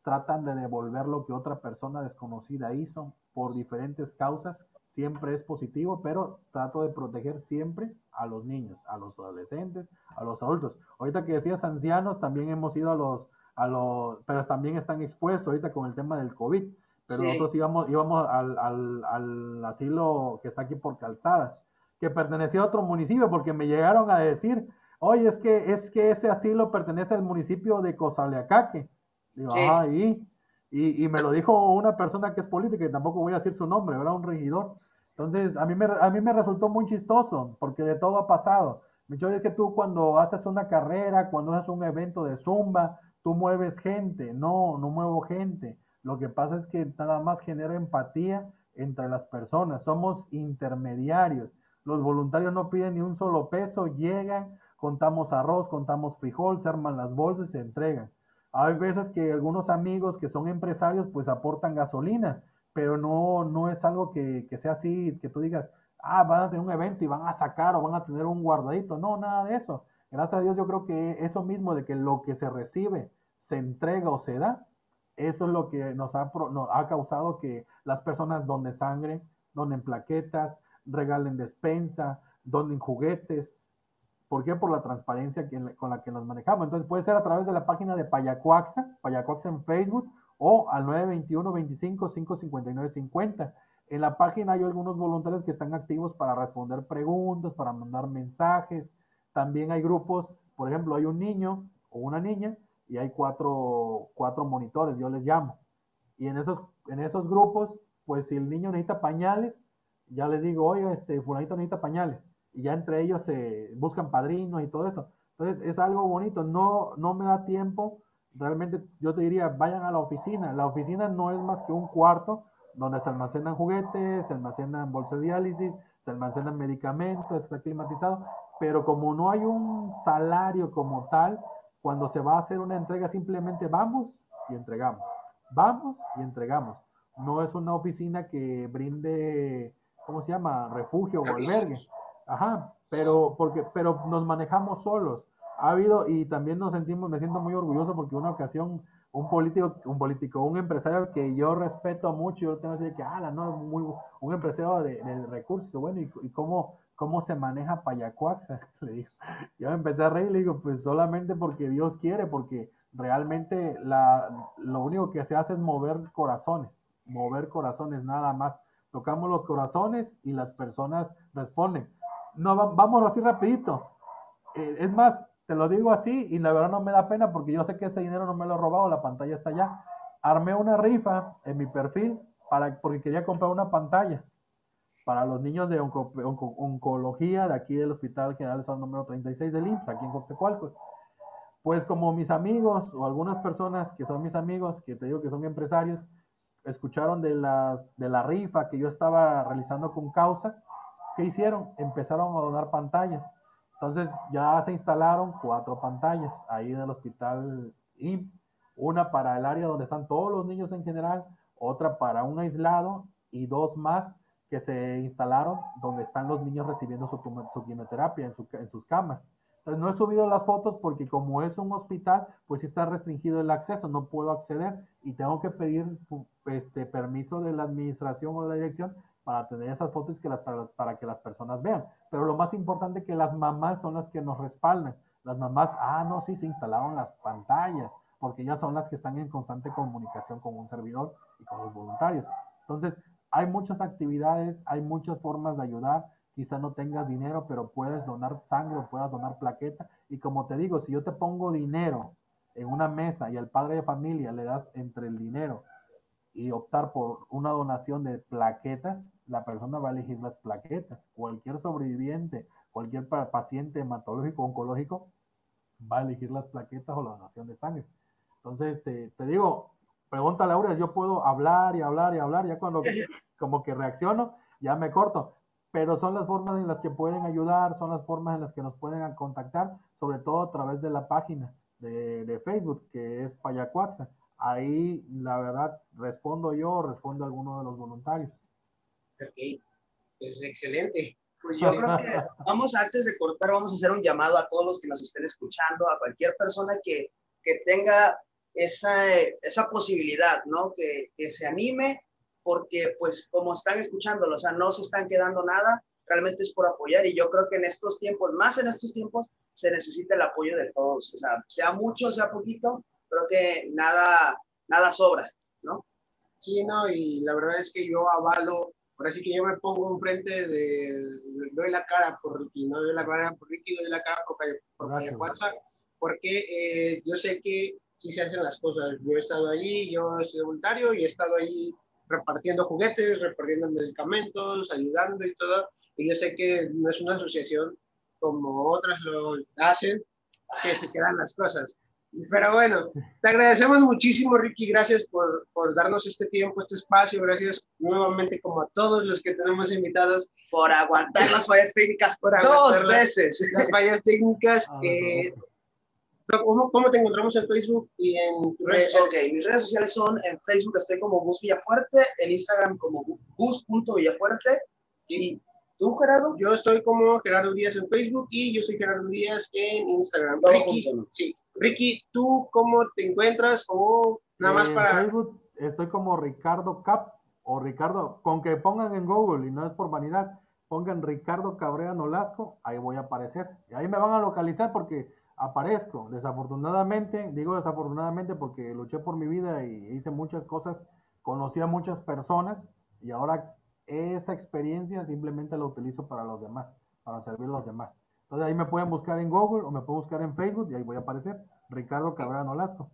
tratan de devolver lo que otra persona desconocida hizo por diferentes causas. Siempre es positivo, pero trato de proteger siempre a los niños, a los adolescentes, a los adultos. Ahorita que decías ancianos, también hemos ido a los, a los, pero también están expuestos ahorita con el tema del COVID. Pero nosotros íbamos, íbamos al, al, al asilo que está aquí por Calzadas, que pertenecía a otro municipio, porque me llegaron a decir, oye, es que, es que ese asilo pertenece al municipio de Cosaleacaque. Digo, y, y, me lo dijo una persona que es política, y tampoco voy a decir su nombre, ¿verdad? Un regidor. Entonces, a mí me, a mí me resultó muy chistoso, porque de todo ha pasado. Me dijo, es que tú cuando haces una carrera, cuando haces un evento de zumba, tú mueves gente. No, no muevo gente. Lo que pasa es que nada más genera empatía entre las personas. Somos intermediarios. Los voluntarios no piden ni un solo peso, llegan, contamos arroz, contamos frijol, se arman las bolsas y se entregan. Hay veces que algunos amigos que son empresarios pues aportan gasolina, pero no, no es algo que, que sea así, que tú digas, ah, van a tener un evento y van a sacar o van a tener un guardadito. No, nada de eso. Gracias a Dios yo creo que eso mismo de que lo que se recibe se entrega o se da, eso es lo que nos ha, ha causado que las personas donen sangre, donen plaquetas, regalen despensa, donen juguetes. ¿Por qué? Por la transparencia con la que nos manejamos. Entonces puede ser a través de la página de Payacuaxa, Payacuaxa en Facebook o al 921 25 559 50. En la página hay algunos voluntarios que están activos para responder preguntas, para mandar mensajes. También hay grupos, por ejemplo, hay un niño o una niña y hay cuatro, cuatro monitores, yo les llamo. Y en esos, en esos grupos, pues si el niño necesita pañales, ya les digo, oye, este fulanito necesita pañales. Y ya entre ellos se buscan padrinos y todo eso. Entonces es algo bonito, no, no me da tiempo. Realmente yo te diría, vayan a la oficina. La oficina no es más que un cuarto donde se almacenan juguetes, se almacenan bolsas de diálisis, se almacenan medicamentos, está climatizado, pero como no hay un salario como tal, cuando se va a hacer una entrega, simplemente vamos y entregamos. Vamos y entregamos. No es una oficina que brinde, ¿cómo se llama? Refugio o albergue. Ajá, pero, porque, pero nos manejamos solos. Ha habido, y también nos sentimos, me siento muy orgulloso porque una ocasión un político, un político, un empresario que yo respeto mucho, yo tengo que decir que, ah, no, muy, un empresario de, recursos, bueno, y, y cómo ¿cómo se maneja Payacuaxa? Le digo. Yo empecé a reír le digo, pues solamente porque Dios quiere, porque realmente la, lo único que se hace es mover corazones, mover corazones nada más. Tocamos los corazones y las personas responden. No, vamos así rapidito. Eh, es más, te lo digo así y la verdad no me da pena porque yo sé que ese dinero no me lo he robado, la pantalla está allá. Armé una rifa en mi perfil para, porque quería comprar una pantalla para los niños de oncología de aquí del Hospital General Salud número 36 del IMSS, aquí en Coxecualcos. Pues como mis amigos o algunas personas que son mis amigos, que te digo que son empresarios, escucharon de, las, de la rifa que yo estaba realizando con causa, ¿qué hicieron? Empezaron a donar pantallas. Entonces ya se instalaron cuatro pantallas ahí en el hospital IMSS, una para el área donde están todos los niños en general, otra para un aislado y dos más que se instalaron donde están los niños recibiendo su, quimioterapia en, sus camas. Entonces, no he subido las fotos porque como es un hospital, pues está restringido el acceso, no puedo acceder y tengo que pedir este permiso de la administración o de la dirección para tener esas fotos que las, para, para, que las personas vean. Pero lo más importante que las mamás son las que nos respaldan. Las mamás, ah, no, sí, se instalaron las pantallas, porque ellas son las que están en constante comunicación con un servidor y con los voluntarios. Entonces, hay muchas actividades, hay muchas formas de ayudar. Quizá no tengas dinero, pero puedes donar sangre puedas donar plaqueta. Y como te digo, si yo te pongo dinero en una mesa y al padre de familia le das entre el dinero y optar por una donación de plaquetas, la persona va a elegir las plaquetas. Cualquier sobreviviente, cualquier paciente hematológico oncológico va a elegir las plaquetas o la donación de sangre. Entonces, te, te digo, pregunta Laura, yo puedo hablar y hablar y hablar, ya cuando como que reacciono, ya me corto, pero son las formas en las que pueden ayudar, son las formas en las que nos pueden contactar, sobre todo a través de la página de, de Facebook, que es Payacuaxa. Ahí, la verdad, respondo yo, respondo alguno de los voluntarios.
Ok, pues excelente.
Pues yo creo que vamos, antes de cortar, vamos a hacer un llamado a todos los que nos estén escuchando, a cualquier persona que, que tenga esa, esa posibilidad, ¿no? Que, que, se anime, porque pues como están escuchándolo, o sea, no se están quedando nada, realmente es por apoyar y yo creo que en estos tiempos, más en estos tiempos, se necesita el apoyo de todos, o sea, sea mucho, sea poquito, creo que nada, nada sobra, ¿no?
Sí, no, y la verdad es que yo avalo, por así que yo me pongo enfrente de, doy la cara por Ricky, no doy la cara por Ricky, doy la cara por, por porque eh, yo sé que sí se hacen las cosas. Yo he estado allí, yo he sido voluntario y he estado allí repartiendo juguetes, repartiendo medicamentos, ayudando y todo. Y yo sé que no es una asociación como otras lo hacen, que se quedan las cosas. Pero bueno, te agradecemos muchísimo, Ricky. Gracias por, por, darnos este tiempo, este espacio. Gracias nuevamente, como a todos los que tenemos invitados,
por aguantar las fallas técnicas
por
dos veces.
Las fallas técnicas. Ah, ¿Cómo, ¿Cómo, te encontramos en Facebook y en
redes sociales? Ok, mis redes sociales son en Facebook estoy como Gus Villafuerte, en Instagram como Gus.villafuerte. ¿Y tú, Gerardo?
Yo estoy como Gerardo Díaz en Facebook y yo soy Gerardo Díaz en Instagram. Ricky, sí. Ricky, ¿tú cómo te encuentras? ¿O nada más para...?
En Facebook estoy como Ricardo Cap o Ricardo, con que pongan en Google y no es por vanidad, pongan Ricardo Cabrera Nolasco, ahí voy a aparecer. Y ahí me van a localizar porque aparezco. Desafortunadamente, digo desafortunadamente porque luché por mi vida y hice muchas cosas, conocí a muchas personas y ahora esa experiencia simplemente la utilizo para los demás, para servir a los demás. Entonces ahí me pueden buscar en Google o me pueden buscar en Facebook y ahí voy a aparecer. Ricardo Cabrera Nolasco.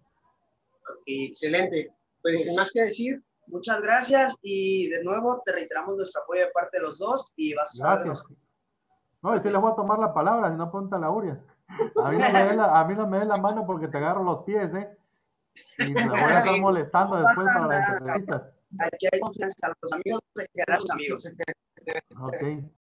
Excelente. Pues, sin más que decir.
Muchas gracias y de nuevo te reiteramos nuestro apoyo de parte de los dos y vas
a Gracias. No, y si les voy a tomar la palabra, si no ponte la Urias. A mí no me dé la, a mí no me la mano porque te agarro los pies, ¿eh? Y me voy a estar molestando después para las entrevistas.
Aquí hay confianza, los amigos se quedan los amigos.
Ok.